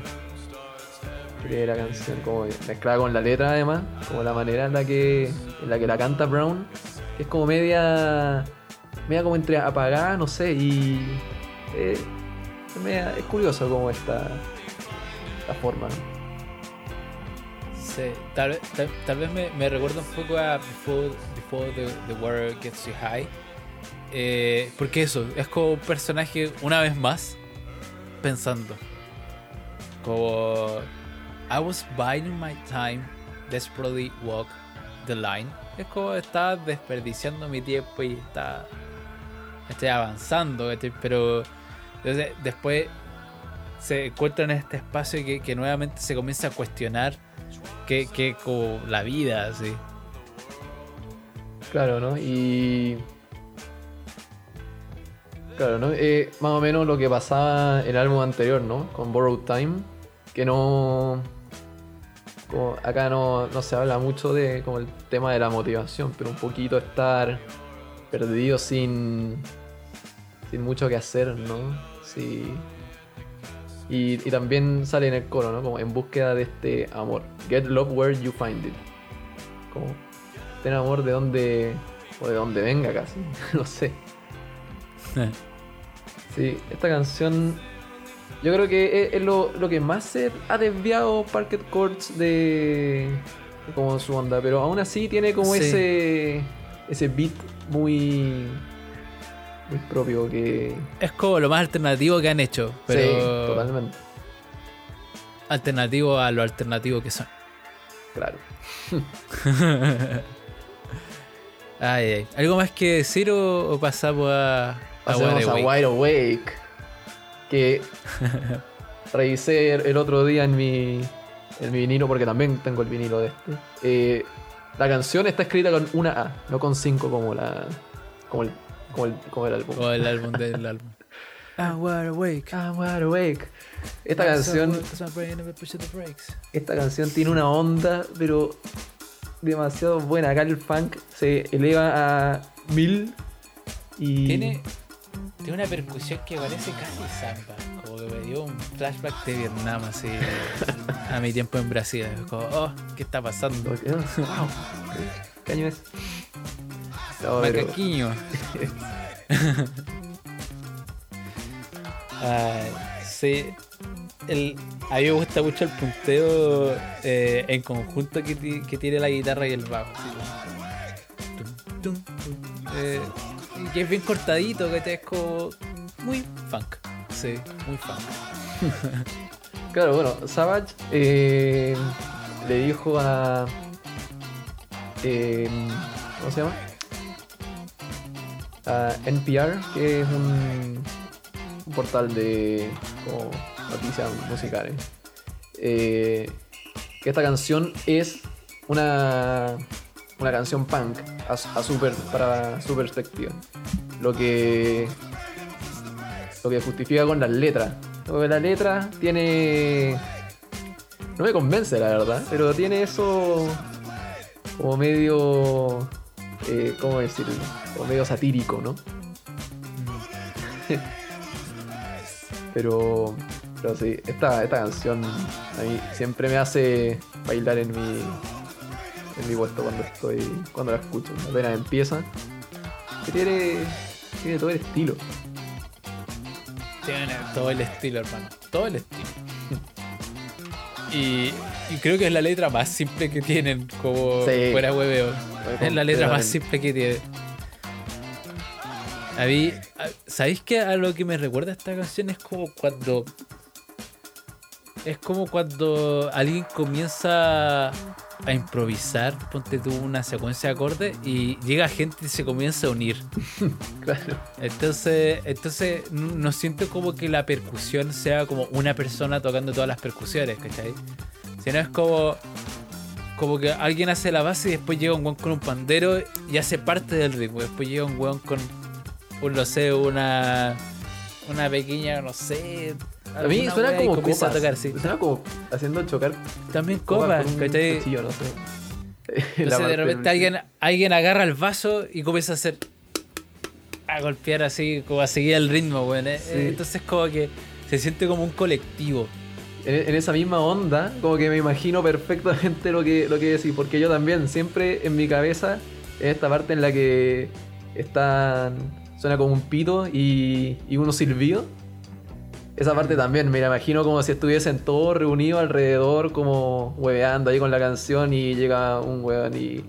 la canción como mezclada con la letra además, como la manera en la que en la que la canta Brown, que es como media media como entre apagada, no sé, y eh, es, media- es curioso como esta esta forma. Sí, tal, tal, tal vez me, me recuerda un poco a Before, Before the, the Water Gets You High. Eh, porque eso, es como un personaje, una vez más, pensando. Como. I was biding my time, desperately walk the line. Es como estaba desperdiciando mi tiempo y está. Estoy avanzando, ¿cachai? pero. Entonces, después se encuentra en este espacio que, que nuevamente se comienza a cuestionar que, que como la vida, así. Claro, ¿no? Y. Claro, ¿no? Eh, más o menos lo que pasaba en el álbum anterior, ¿no? Con Borrowed Time. Que no. acá no, se habla mucho de como el tema de la motivación, pero un poquito estar perdido sin. sin mucho que hacer, ¿no? Sí. Y, y también sale en el coro, ¿no? Como en búsqueda de este amor. Get love where you find it. Como ten amor de donde. o de donde venga casi. no sé. Sí, esta canción. Yo creo que es, es lo, lo que más se ha desviado Parket Courts de. como su onda. Pero aún así tiene como Sí. ese. ese beat muy. muy propio que. Es como lo más alternativo que han hecho, pero Sí, totalmente. alternativo a lo alternativo que son. Claro. Ay, ay. ¿Algo más que decir o, o pasamos a Pasemos Wide a Awake? Wide Awake. Que revisé el otro día en mi, en mi vinilo, porque también tengo el vinilo de este. Eh, la canción está escrita con una A, no con cinco como la. como el, como el, como el álbum. O el álbum del álbum. Ah, Wide Awake. Ah, Wide Awake. Esta canción, esta canción tiene una onda, pero demasiado buena. Acá el funk se eleva a mil y. Tiene, tiene una percusión que parece casi samba. Como que me dio un flashback de Vietnam, así. a mi tiempo en Brasil. Como, oh, ¿qué está pasando? Wow. ¿Qué año es? No, Macaquiño. Ay, sí. El, a mí me gusta mucho el punteo eh, en conjunto que, ti- que tiene la guitarra y el bajo. así como tum, tum, tum. Eh, que es bien cortadito, que es como muy funk. Sí, muy funk. Claro, bueno, Savage eh, le dijo a. eh, ¿Cómo se llama? A NPR, que es un, portal de noticias musicales. eh, que esta canción es una, una canción punk a, su- a super, para su perspectiva. Lo que lo que justifica con las letras. La letra tiene no me convence, la verdad. Pero tiene eso como medio. Eh, ¿Cómo decirlo? Como medio satírico, ¿no? pero. Pero sí, esta, esta canción a mí siempre me hace bailar en mi. En mi puesto cuando estoy. cuando la escucho. Apenas empieza. Que tiene. Tiene todo el estilo. Tiene todo el estilo, hermano. Todo el estilo. Y, y creo que es la letra más simple que tienen, como Sí. fuera hueveo. Es la letra más simple que tiene. A mí, ¿sabéis que a lo que me recuerda esta canción es como cuando. Es como cuando alguien comienza a improvisar, ponte tú una secuencia de acordes y llega gente y se comienza a unir. Claro. Entonces, entonces no siento como que la percusión sea como una persona tocando todas las percusiones, ¿cachai? Sino es como, como que alguien hace la base y después llega un weón con un pandero y hace parte del ritmo. Después llega un weón con, un, no sé, una, una pequeña, no sé. A mí suena como copas. a tocar, sí. Suena como haciendo chocar También copas un ¿cachai? cuchillo, no sé. Entonces de repente alguien, alguien agarra el vaso y comienza a hacer. a golpear así, como a seguir el ritmo, weón. eh. Sí. Entonces como que se siente como un colectivo. En, en esa misma onda, como que me imagino perfectamente lo que, lo que decís, porque yo también, siempre en mi cabeza, en esta parte en la que están. suena como un pito y, y unos silbidos. Esa parte también, me imagino como si estuviesen todos reunidos alrededor, como hueveando ahí con la canción y llega un hueón y.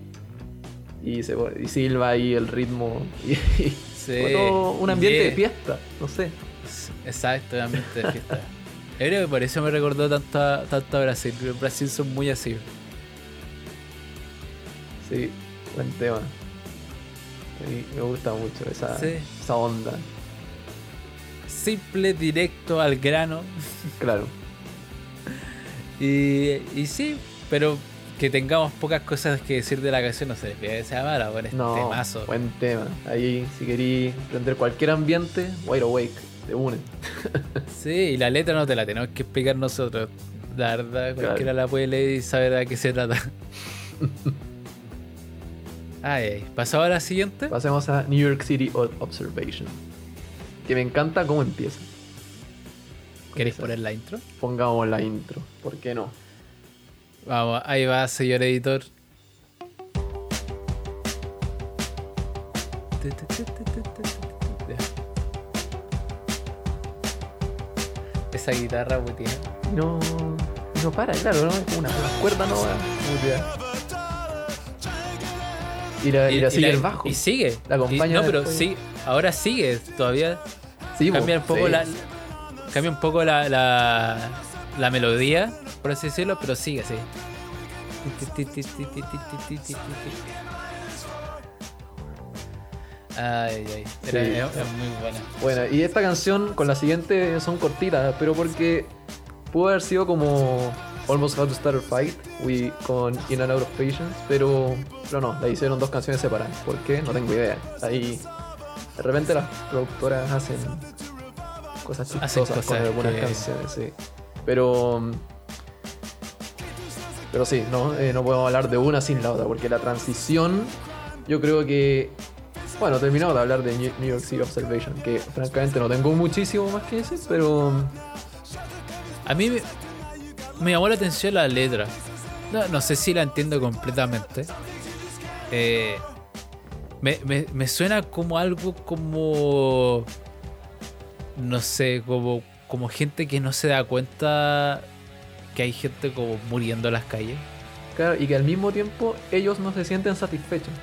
y, se, y silba ahí el ritmo. Y, y Sí. todo un ambiente de es- fiesta, no sé. Exacto, un ambiente de fiesta. Yo creo que por eso me recordó tanto a, tanto a Brasil. En Brasil son muy así. Sí, buen tema. Me gusta mucho esa, Sí. esa onda. Simple, directo, al grano. Claro. Y, y sí, pero que tengamos pocas cosas que decir de la canción no se despide de esa mala, con este No, temazo. buen tema. Ahí, si querí prender cualquier ambiente, wide awake, de une. Sí, y la letra no te la tenemos que explicar nosotros. La verdad, cualquiera la puede leer y saber de qué se trata. Ay, ay. ¿Pasamos a la siguiente? Pasemos a New York City Observation. Que me encanta cómo empieza. ¿Queréis poner la intro? Pongamos la intro, ¿por qué no? Vamos, ahí va, señor editor. Esa guitarra, putina. No, no para, claro, ¿no? Es como una, una cuerda no mutea. Y la, y la sigue la- el bajo. Y sigue. La acompaña no, pero después. sí, ahora sigue todavía. Sí, Cambia un poco sí. la. Cambia un poco la, la, la melodía, por así decirlo, pero sigue así. Ay, ay. Era, Sí. es, es muy buena. Bueno, y esta canción con la siguiente son cortitas, pero porque pudo haber sido como Almost How to Start a Fight we- con In and Out of Patience, pero, pero no, la hicieron dos canciones separadas. ¿Por qué? No tengo idea. Ahí de repente las productoras hacen cosas Hacen chistosas con cosas algunas que- canciones, sí. Pero. Pero sí, no, Eh, no podemos hablar de una sin la otra, porque la transición, yo creo que bueno, terminamos de hablar de New New York City Observation, que francamente no tengo muchísimo más que decir, pero A mí me, me llamó la atención la letra. No, no sé si la entiendo completamente. Eh, me, me- me suena como algo como. No sé, como, como gente que no se da cuenta que hay gente como muriendo en las calles. claro, y que al mismo tiempo ellos no se sienten satisfechos.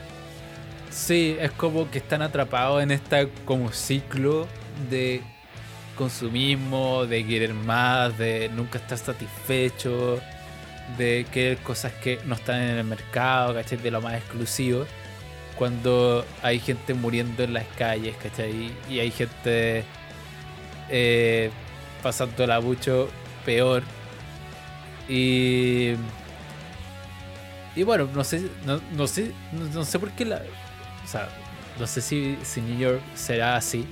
Sí, es como que están atrapados en este como ciclo de consumismo, de querer más, de nunca estar satisfecho, de querer cosas que no están en el mercado, ¿cachai? De lo más exclusivo. Cuando hay gente muriendo en las calles, ¿cachai? Y hay gente eh, pasándola mucho peor. Y y bueno, no sé, no, no sé, no, no sé por qué la. O sea, no sé si, si New York será así.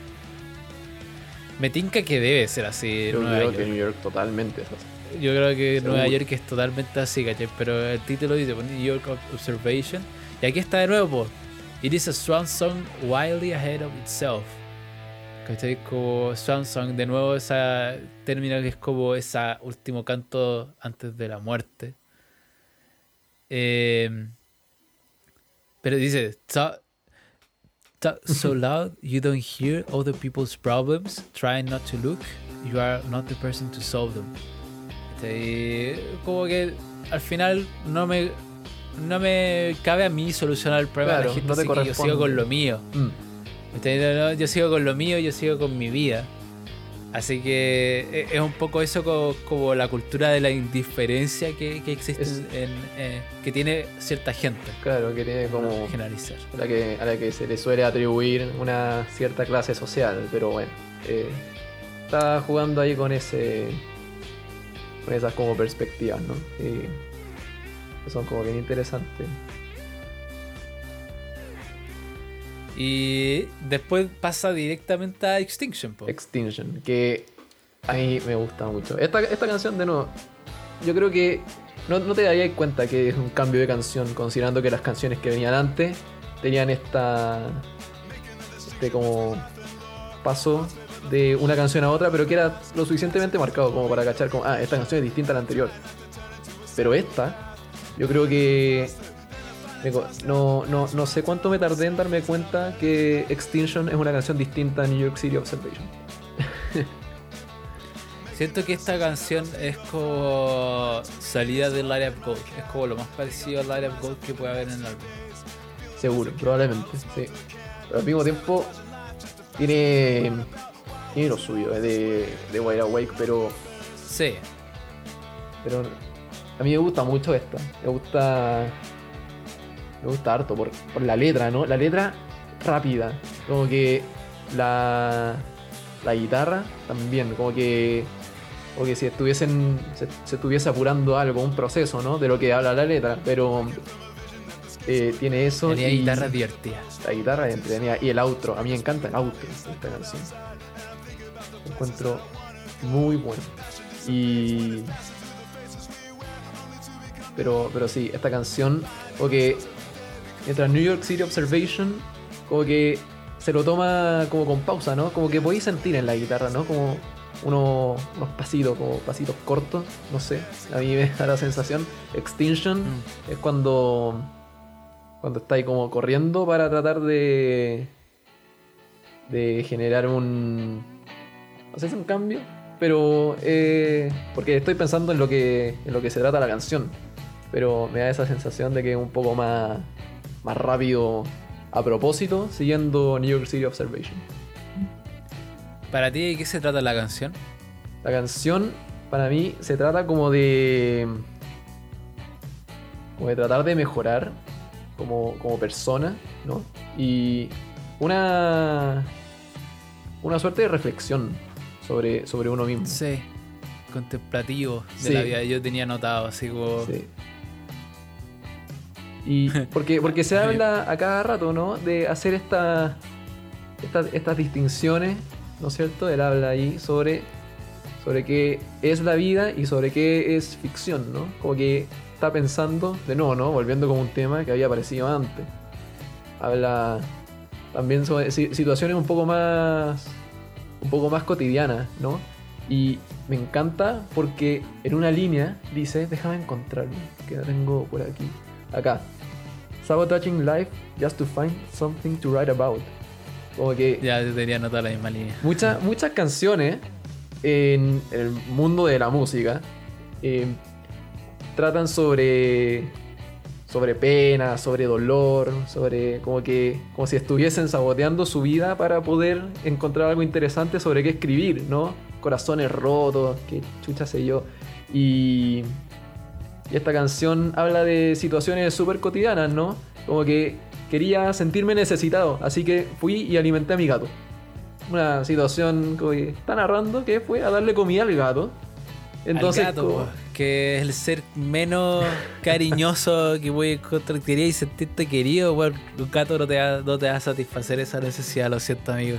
Me tinca que debe ser así. Yo Nueva creo York. que New York totalmente es así. yo creo que. Nueva York es totalmente así, ¿cachai? Pero el título dice New York Observation. Y aquí está de nuevo, pues. It is a swan song wildly ahead of itself. ¿Cachai? Como swan song, de nuevo esa término que es como ese último canto antes de la muerte. Eh, pero dice, "Talk- talk so loud you don't hear other people's problems. Try not to look. You are not the person to solve them. ¿Cachai? Como que al final no me no me cabe a mí solucionar el problema de Claro, la gente, no te así que yo sigo con lo mío. Mm. Yo sigo con lo mío, yo sigo con mi vida. Así que e- es un poco eso como, como la cultura de la indiferencia que, que existe Es- en, eh, que tiene cierta gente. Claro, que tiene como. generalizar. a la, que, a la que se le suele atribuir una cierta clase social, pero bueno, eh, está jugando ahí con ese con esas como perspectivas, ¿no? Y que son como bien interesantes. Y después pasa directamente a Extinction. po. Extinction, que a mí me gusta mucho. Esta, esta canción, de nuevo, yo creo que no, no te darías cuenta que es un cambio de canción, considerando que las canciones que venían antes tenían esta. este como. paso de una canción a otra, pero que era lo suficientemente marcado como para cachar, como, ah, esta canción es distinta a la anterior. Pero esta, yo creo que. No, no, no sé cuánto me tardé en darme cuenta que Extinction es una canción distinta a New York City Observation. Siento que esta canción es como salida del Light of Gold. Es como lo más parecido al Light of Gold que puede haber en el álbum. Seguro, probablemente, sí. Pero al mismo tiempo tiene, tiene lo suyo eh, de, de Wide Awake, pero, Sí, pero a mí me gusta mucho esta. Me gusta. Me gusta harto por, por la letra, ¿no? La letra rápida. Como que la, la guitarra también, como que. Como que si estuviesen. Se, se estuviese apurando algo, un proceso, ¿no? De lo que habla la letra. Pero. eh, tiene eso. tenía y- guitarras divertidas. La guitarra entretenida. Y el outro. A mí me encanta el outro esta canción. Lo encuentro muy bueno. Y. Pero, pero sí, esta canción. Como que. Mientras New York City Observation. Como que. Se lo toma como con pausa, ¿no? Como que podéis sentir en la guitarra, ¿no? Como unos, unos pasitos, como pasitos cortos. No sé. A mí me da la sensación. Extinction Mm. es cuando cuando está ahí como corriendo para tratar de de generar un no sé un cambio pero eh, porque estoy pensando en lo que en lo que se trata la canción pero me da esa sensación de que es un poco más más rápido a propósito siguiendo New York City Observation Para ti, ¿de qué se trata la canción? La canción, para mí, se trata como de. como de tratar de mejorar como, como persona, ¿no? Y una. una suerte de reflexión sobre, sobre uno mismo. Sí, contemplativo de Sí. la vida. Yo tenía anotado así como. Sí. Y porque, porque se habla a cada rato, ¿no? De hacer esta, estas, estas distinciones, ¿no es cierto? Él habla ahí sobre, sobre qué es la vida y sobre qué es ficción, ¿no? Como que está pensando, de nuevo, ¿no? Volviendo con un tema que había aparecido antes. Habla también sobre si- situaciones un poco más, un poco más cotidianas, ¿no? Y me encanta porque en una línea dice, déjame encontrarlo, que la tengo por aquí. Acá. Sabotaging life just to find something to write about. Como que Ya yo tenía anotado la misma línea. muchas muchas canciones en el mundo de la música eh, tratan sobre sobre pena, sobre dolor, sobre como que como si estuviesen saboteando su vida para poder encontrar algo interesante sobre qué escribir, ¿no? Corazones rotos, qué chucha sé yo. Y y esta canción habla de situaciones súper cotidianas, ¿no? Como que quería sentirme necesitado, así que fui y alimenté a mi gato. Una situación que está narrando que fue a darle comida al gato. Entonces, Al gato, como- que es el ser menos cariñoso que voy a encontrar. Quería y sentirte querido, weón. Un gato no te, va, no te va a satisfacer esa necesidad, lo siento, amigo.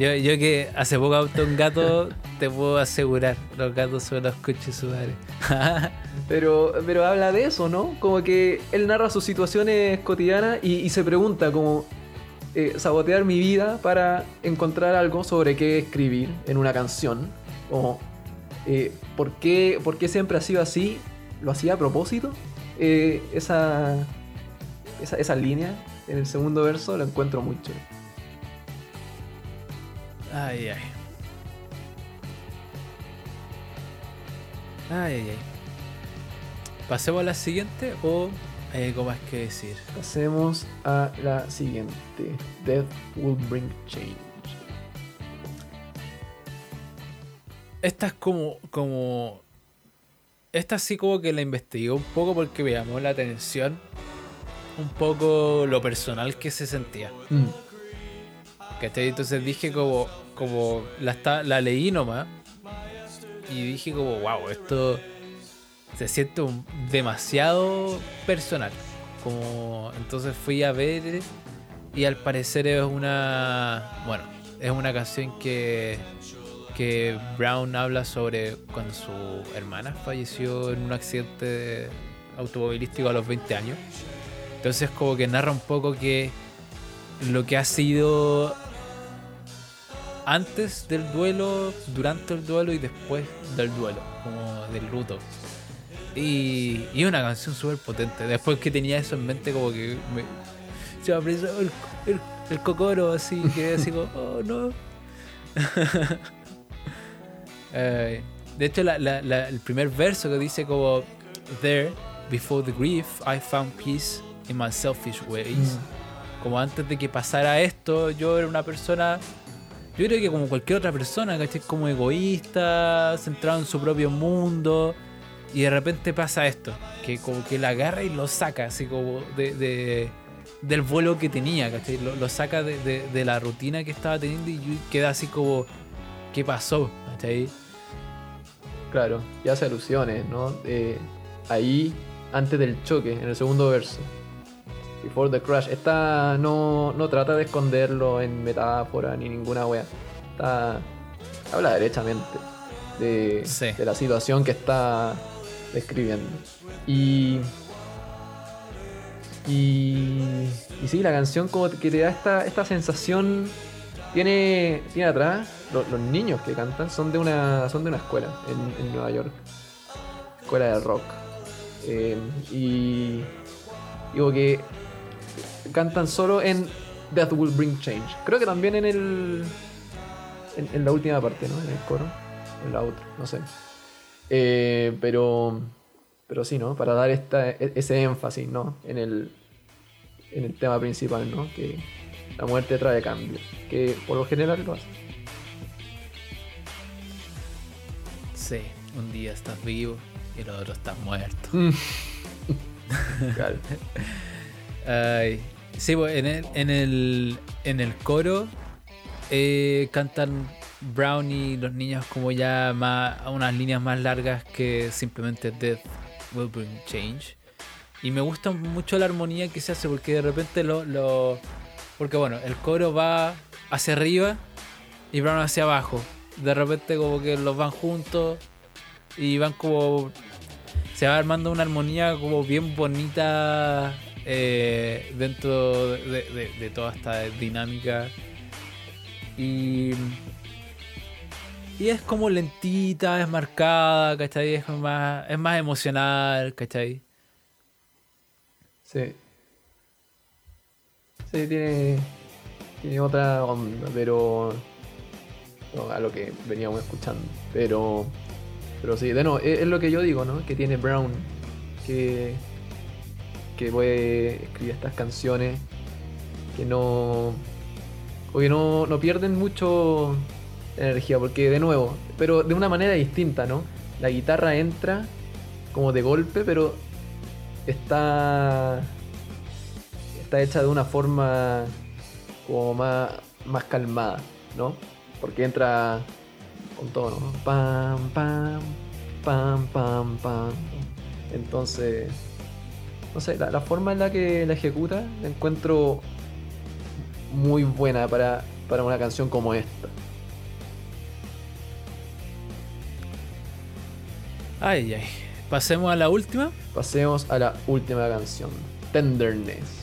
Yo, yo que hace poco adopté un gato, te puedo asegurar, los gatos son los coches sudares. Pero, pero habla de eso, ¿no? Como que él narra sus situaciones cotidianas y, se pregunta como eh, sabotear mi vida para encontrar algo sobre qué escribir en una canción. O eh, ¿por, qué, por qué siempre ha sido así? ¿Lo hacía a propósito? Eh, esa, esa, esa línea en el segundo verso la encuentro chévere. Ay, ay. Ay, ay, ay. ¿Pasemos a la siguiente o hay algo más que decir? Pasemos a la siguiente. Death will bring change. Esta es como, como. Esta sí como que la investigué un poco porque me llamó la atención un poco lo personal que se sentía. Mm, Entonces dije como, como la, esta- la leí nomás y dije como, wow, esto se siente demasiado personal. Como, entonces fui a ver y al parecer es una, bueno, es una canción que, que Brown habla sobre cuando su hermana falleció en un accidente automovilístico a los 20 años. Entonces como que narra un poco que lo que ha sido antes del duelo, durante el duelo y después del duelo, como del luto. Y, y una canción súper potente. Después que tenía eso en mente, como que me, se me apresó el, el, el cocoro, así, que así como, oh no. Eh, de hecho, la- la- la- el primer verso que dice como, There, before the grief, I found peace in my selfish ways. Como antes de que pasara esto, yo era una persona yo creo que como cualquier otra persona, ¿cachai? Como egoísta, centrado en su propio mundo. Y de repente pasa esto, que como que la agarra y lo saca, así como de, de- del vuelo que tenía, ¿cachai? Lo, saca de, de- de la rutina que estaba teniendo y queda así como, ¿qué pasó? ¿cachai? Claro, y hace alusiones, ¿no? Eh, ahí, antes del choque, en el segundo verso. Before the crash. Esta no, no trata de esconderlo en metáfora ni ninguna wea. Está, habla derechamente de, Sí. de la situación que está describiendo. Y. Y. Y sí, la canción como que te da esta, esta sensación. Tiene, tiene atrás, lo- los niños que cantan son de una, son de una escuela en, en Nueva York. Escuela de rock. Eh, y digo que cantan solo en Death Will Bring Change. Creo que también en el. En, en la última parte, ¿no? En el coro. En la otra, no sé. Eh, pero. Pero sí, ¿no? Para dar esta, e- ese énfasis, ¿no? En el. En el tema principal, ¿no? Que la muerte trae cambio. Que por lo general lo hace. Sí, un día estás vivo y el otro estás muerto. Claro. Ay, sí, pues, en el, en el, en el coro eh, cantan Brown y los niños como ya más, unas líneas más largas que simplemente Death Will Bring Change. Y me gusta mucho la armonía que se hace porque de repente lo, lo... Porque bueno, el coro va hacia arriba y Brown hacia abajo. De repente como que los van juntos y van como se va armando una armonía como bien bonita eh, dentro de, toda esta dinámica. Y, y es como lentita, es marcada, ¿cachai? Es más, es más emocional, ¿cachai? Sí. Sí, tiene. Tiene otra onda, pero. a lo que veníamos escuchando. Pero. Pero sí, de es, es lo que yo digo, ¿no? Que tiene Brown. Que. Que puede escribir estas canciones. Que no. No, no pierden mucho energía, porque de nuevo, pero de una manera distinta, ¿no? La guitarra entra como de golpe, pero está está hecha de una forma como más, más calmada, ¿no? Porque entra con todo, ¿no? Pam, pam, pam, pam, pam. Entonces, no sé, la, la forma en la que la ejecuta la encuentro muy buena para, para una canción como esta. Ay, ay. Pasemos a la última. Pasemos a la última canción, Tenderness.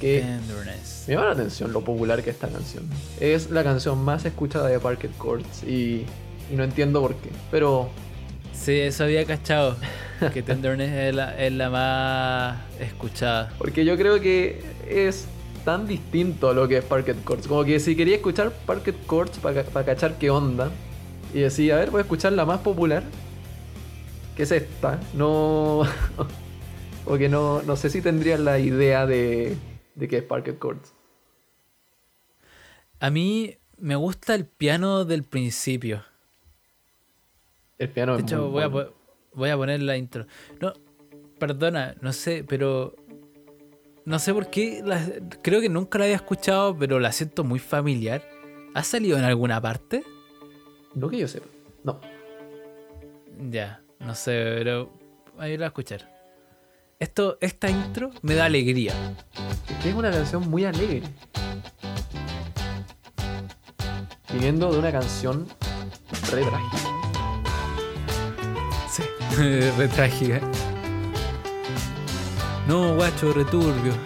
Que Tenderness. me llama la atención lo popular que es esta canción. Es la canción más escuchada de Parket Courts y, y no entiendo por qué. Pero Sí, eso había cachado. Que Tenderness es la, es la más escuchada. porque yo creo que es tan distinto a lo que es Parket Courts. Como que si quería escuchar Parket Courts para cachar qué onda y decía, a ver, voy a escuchar la más popular, que es esta. No. Porque no, no sé si tendría la idea de, de qué es Parket Courts. A mí me gusta el piano del principio. El piano De es hecho, muy voy a, bueno. voy a poner la intro. No, perdona, no sé, pero. No sé por qué. la- creo que nunca la había escuchado, pero la siento muy familiar. ¿Ha salido en alguna parte? No que yo sepa. No. Ya, no sé, pero. Ahí la voy a escuchar. Esto, esta intro me da alegría. Es una canción muy alegre. Viniendo de una canción re trágica. Sí. re trágica. No, guacho, returbio. To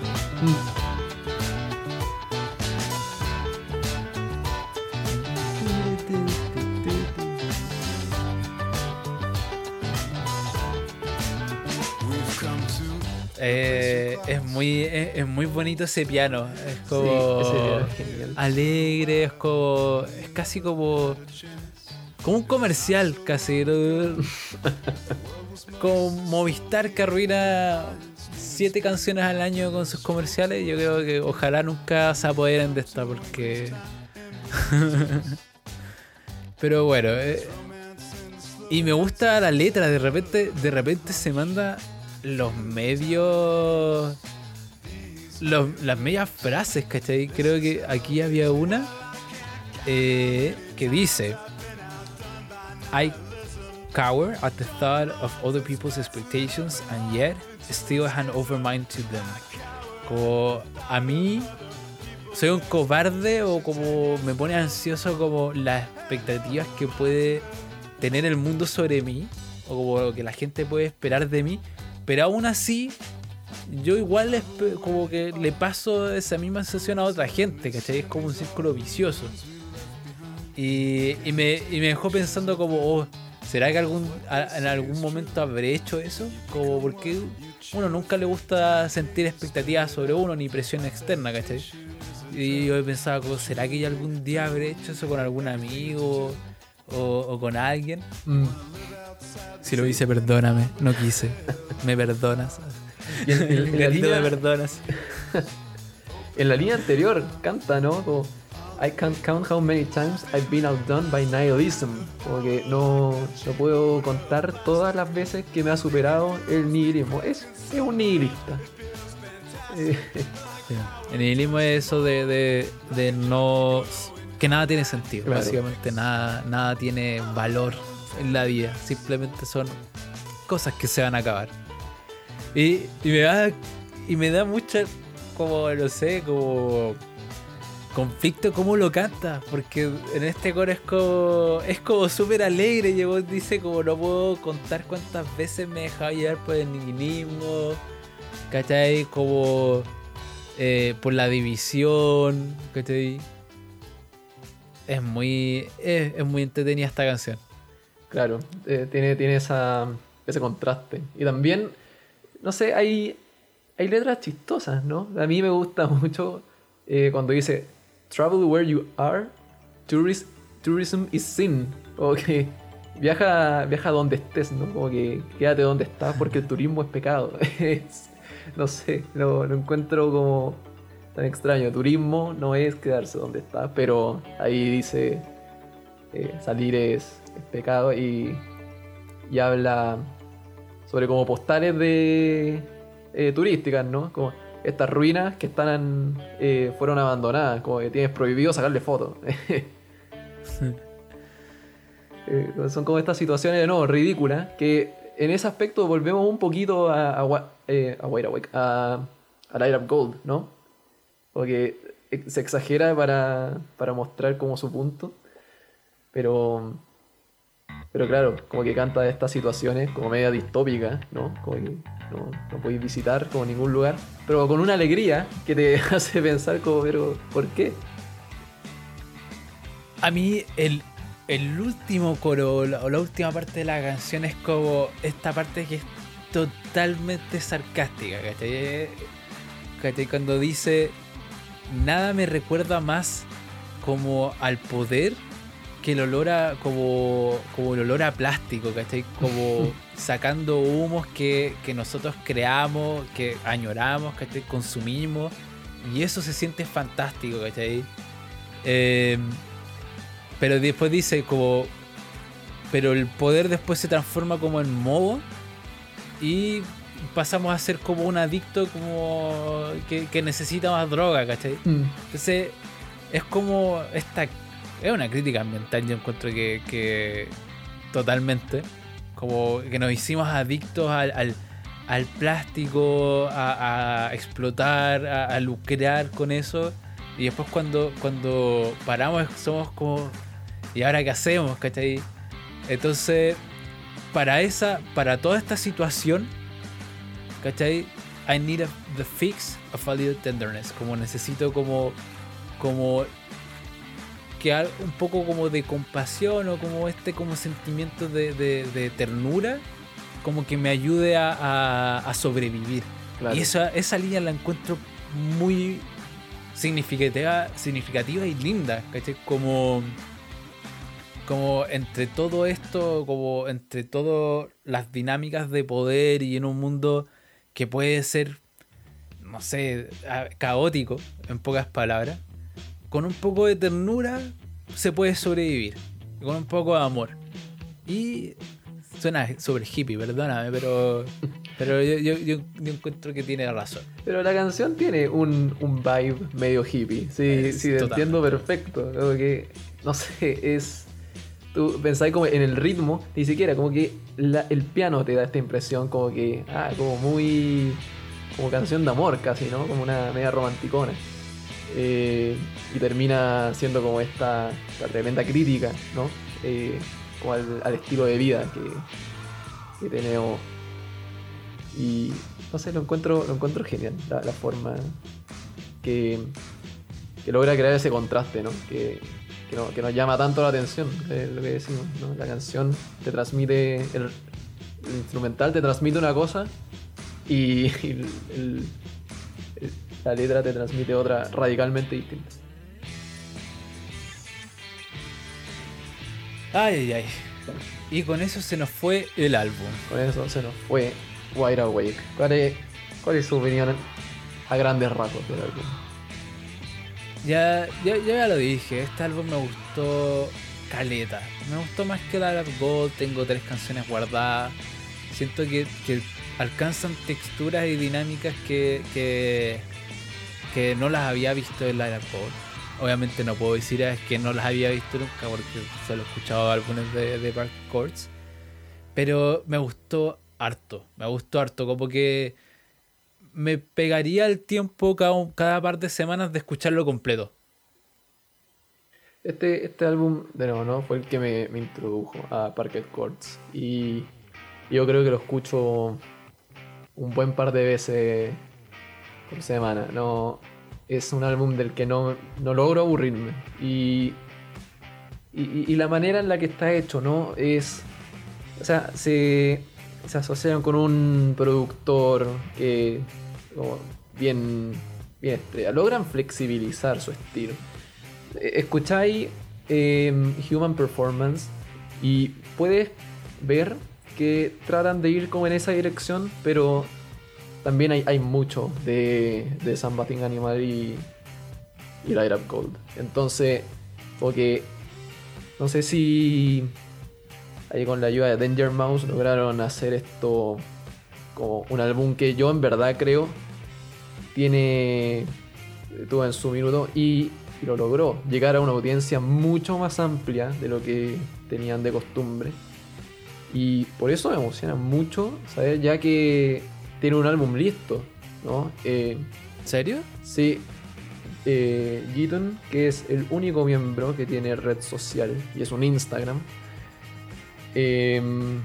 Eh, es muy es, es muy bonito ese piano. Es Sí, como ese piano es genial. alegre, es como es casi como como un comercial casi. ¿no? como Movistar que arruina siete canciones al año con sus comerciales. Yo creo que ojalá nunca se apoderen de esta porque pero bueno, eh, y me gusta la letra, de repente, de repente se manda los medios. las medias frases, ¿cachai? Creo que aquí había una eh, que dice: I cower at the thought of other people's expectations and yet still hand over mine to them. Como a mí soy un cobarde o como me pone ansioso como las expectativas que puede tener el mundo sobre mí o como lo que la gente puede esperar de mí, pero aún así yo igual como que le paso esa misma sensación a otra gente, ¿cachai? Es como un círculo vicioso. Y, y me, y me dejó pensando como, oh, ¿será que algún, a- en algún momento habré hecho eso? Como porque uno nunca le gusta sentir expectativas sobre uno ni presión externa, ¿cachai? Y yo pensaba, como, ¿será que yo algún día habré hecho eso con algún amigo o, o con alguien? Mm. Si lo hice, perdóname, no quise. ¿Me perdonas? Y en, en- en la línea, ¿me perdonas? en la línea anterior canta, ¿no? Como, I can't count how many times I've been outdone by nihilism. Como que no, no puedo contar todas las veces que me ha superado el nihilismo. Es, es un nihilista. Eh, El nihilismo es eso de, de, de no. que nada tiene sentido. Claro. Básicamente nada, nada tiene valor en la vida. Simplemente son cosas que se van a acabar. Y, y me da. Y me da mucha. como, no sé, como. Conflicto cómo lo canta. Porque en este coro es como. es como súper alegre. Y vos dice como no puedo contar cuántas veces me he dejado llevar por el nihilismo. ¿Cachai? Como eh, por la división, ¿cachai? Es muy, es, muy entretenida esta canción. Claro, eh, tiene, tiene esa, ese contraste. Y también, no sé, hay, hay letras chistosas, ¿no? A mí me gusta mucho eh, cuando dice, Travel where you are, touris- tourism is sin. O que viaja, viaja donde estés, ¿no? Como que quédate donde estás porque el turismo es pecado. No sé, lo, lo encuentro como tan extraño. Turismo no es quedarse donde estás, pero ahí dice eh, salir es, es pecado y, y habla sobre como postales de eh, turísticas, ¿no? Como estas ruinas que están eh, fueron abandonadas, como que tienes prohibido sacarle fotos. Eh, son como estas situaciones de nuevo ridículas que en ese aspecto volvemos un poquito a, a, eh, a Awake, a, a Light Up Gold, ¿no? Porque eh, se exagera para, para mostrar como su punto, pero pero claro, como que canta de estas situaciones como media distópicas, ¿no? Como que no, no podéis visitar como ningún lugar, pero con una alegría que te hace pensar como, pero ¿por qué? A mí el, el último coro o la última parte de la canción es como esta parte que es totalmente sarcástica, ¿cachai? ¿Cachai? Cuando dice, nada me recuerda más como al poder que el olor a, como, como el olor a plástico, ¿cachai? Como sacando humos que, que nosotros creamos, que añoramos, ¿cachai? Consumimos. Y eso se siente fantástico, ¿cachai? Eh, pero después dice como... Pero el poder después se transforma como en moho y pasamos a ser como un adicto como que, que necesita más droga, ¿cachai? Entonces es como esta... Es una crítica ambiental, yo encuentro que, totalmente. Como que nos hicimos adictos al, plástico, a, a explotar, a, a lucrar con eso. Y después cuando, cuando paramos somos como... ¿Y ahora qué hacemos? ¿Cachai? Entonces, para esa, para toda esta situación, ¿cachai? I need a- the fix of a little tenderness. Como necesito como, como que un poco como de compasión o como este como sentimiento de, de- de ternura, como que me ayude a, a- a sobrevivir. Claro. Y esa, esa línea la encuentro muy significativa, significativa y linda, ¿cachai? Como, como entre todo esto, como entre todas las dinámicas de poder y en un mundo que puede ser, no sé, caótico, en pocas palabras, con un poco de ternura se puede sobrevivir, con un poco de amor. Y suena sobre hippie, perdóname, pero, pero yo, yo- yo- yo encuentro que tiene razón. Pero la canción tiene un, un vibe medio hippie. Sí, Es sí, te entiendo perfecto. Como que, no sé, es. Tú pensáis como en el ritmo, ni siquiera, como que la- el piano te da esta impresión, como que. Ah, como muy. Como canción de amor casi, ¿no? Como una media romanticona. Eh, y termina siendo como esta, tremenda crítica, ¿no? Eh, al, estilo de vida que, tenemos. Y no sé, lo encuentro, lo encuentro genial, la, forma que, que logra crear ese contraste, ¿no? Que, que, no- nos llama tanto la atención, es lo que decimos, ¿no? La canción te transmite, el, instrumental te transmite una cosa y, la letra te transmite otra radicalmente distinta. Ay, ay, ay. Y con eso se nos fue el álbum. Con eso se nos fue Wide Awake. ¿Cuál es, cuál es su opinión a grandes rasgos del álbum? Ya, ya, ya, ya lo dije, este álbum me gustó caleta. Me gustó más que la Gold, tengo tres canciones guardadas. Siento que, que alcanzan texturas y dinámicas que, que, que no las había visto en Gold. Obviamente no puedo decir es que no las había visto nunca porque solo he escuchado álbumes de, de Park Courts. Pero me gustó harto, me gustó harto, como que me pegaría el tiempo cada, cada par de semanas de escucharlo completo. Este, este álbum, de nuevo, ¿no? Fue el que me, me introdujo a Parquet Courts. Y yo creo que lo escucho un buen par de veces por semana. No, es un álbum del que no, no logro aburrirme. Y, y, la manera en la que está hecho, ¿no? Es. O sea, se, se asocian con un productor que. bien. Bien estrella. Logran flexibilizar su estilo. Eh, escucháis eh, Human Performance y puedes ver que tratan de ir como en esa dirección, pero también hay, hay mucho de, de Something Animal y, y Light Up Gold. Entonces, porque no sé si ahí con la ayuda de Danger Mouse lograron hacer esto como un álbum que yo en verdad creo tiene tuvo en su minuto y, y lo logró llegar a una audiencia mucho más amplia de lo que tenían de costumbre y por eso me emociona mucho saber ya que tiene un álbum listo ¿no? Eh, ¿En serio? Sí, eh, Giton, que es el único miembro que tiene red social y es un Instagram, em,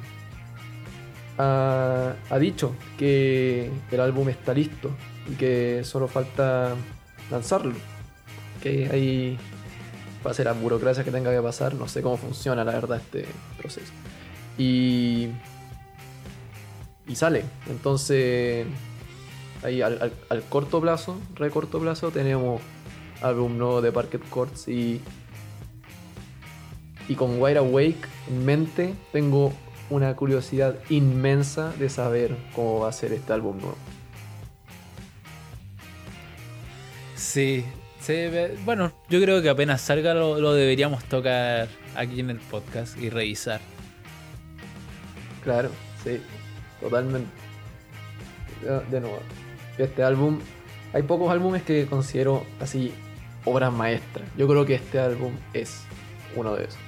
ha, ha dicho que el álbum está listo y que solo falta lanzarlo. Que ahí pase la burocracia que tenga que pasar, no sé cómo funciona la verdad este proceso. Y, y sale. Entonces, ahí al, al- al corto plazo, re corto plazo, tenemos álbum nuevo de Parket Courts y, y con Wide Awake en mente tengo una curiosidad inmensa de saber cómo va a ser este álbum nuevo. Sí, sí, bueno, yo creo que apenas salga lo, lo deberíamos tocar aquí en el podcast y revisar. Claro, sí, totalmente. De- nuevo, este álbum, hay pocos álbumes que considero así obras maestras. Yo creo que este álbum es uno de esos.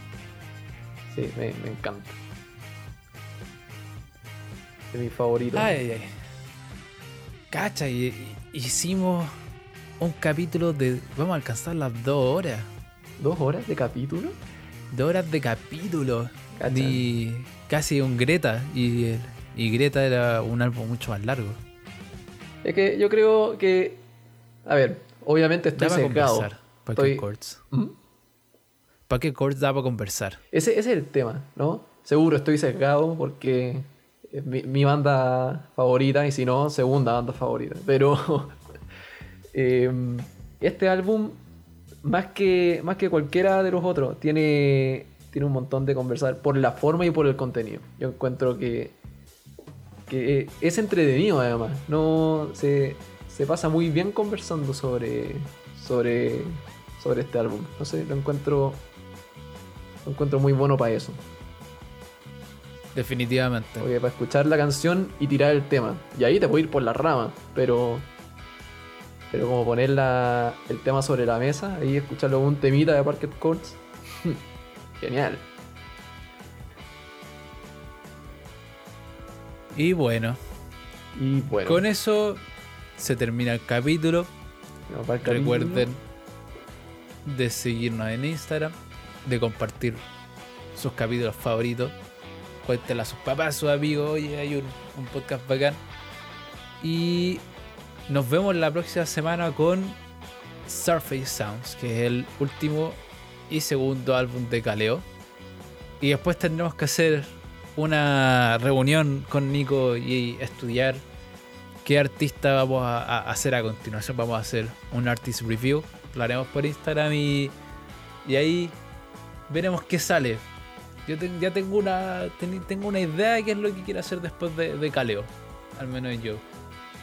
Sí, me, me encanta. De mis favoritos. Ay, ay. Cacha, y, y- hicimos un capítulo de. Vamos a alcanzar las dos horas. ¿Dos horas de capítulo? Dos horas de capítulo. Cacha. Y casi un Greta. Y, el- y Greta era un álbum mucho más largo. Es que yo creo que. A ver, obviamente estoy para sesgado. Estoy- Chords. ¿Mm? Pocket Chords da para conversar. Ese, ese es el tema, ¿no? Seguro estoy sesgado porque es mi, mi banda favorita y si no, segunda banda favorita. Pero eh, este álbum, más que, más que cualquiera de los otros, tiene, tiene un montón de conversar por la forma y por el contenido. Yo encuentro que, que es entretenido además. No se, se pasa muy bien conversando sobre, sobre, sobre este álbum. No sé, lo encuentro lo encuentro muy bueno para eso. Definitivamente. Porque para escuchar la canción y tirar el tema. Y ahí te puedo ir por la rama, pero. Pero como poner la- el tema sobre la mesa, ahí escucharlo un temita de Parket Courts. Genial. Y bueno, Y bueno, con eso se termina el capítulo. no, para el capítulo, Recuerden de seguirnos en Instagram, de compartir sus capítulos favoritos. Cuéntenle a sus papás, a sus amigos, oye, hay un, un podcast bacán. Y nos vemos la próxima semana con Surface Sounds, que es el último y segundo álbum de Kaleo. Y después tendremos que hacer una reunión con Nico y estudiar qué artista vamos a, hacer a continuación. Vamos a hacer un artist review. Lo haremos por Instagram y, y ahí veremos qué sale. Yo ya tengo una, ten- tengo una idea de qué es lo que quiero hacer después de, de Caleo. Al menos yo.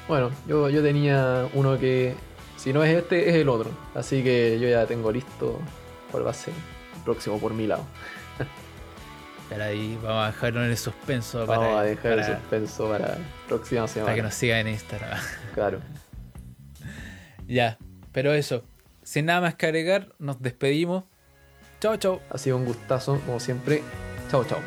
Bueno, yo, yo tenía uno que. Si no es este, es el otro. Así que yo ya tengo listo cuál va a ser el próximo por mi lado. Pero ahí vamos a dejarlo en el suspenso Vamos para, a dejar el para- suspenso para la próxima semana. para que nos sigan en Instagram. Claro. ya, pero eso. Sin nada más que agregar, nos despedimos. Chao, chao. Ha sido un gustazo, como siempre. Chao, chao.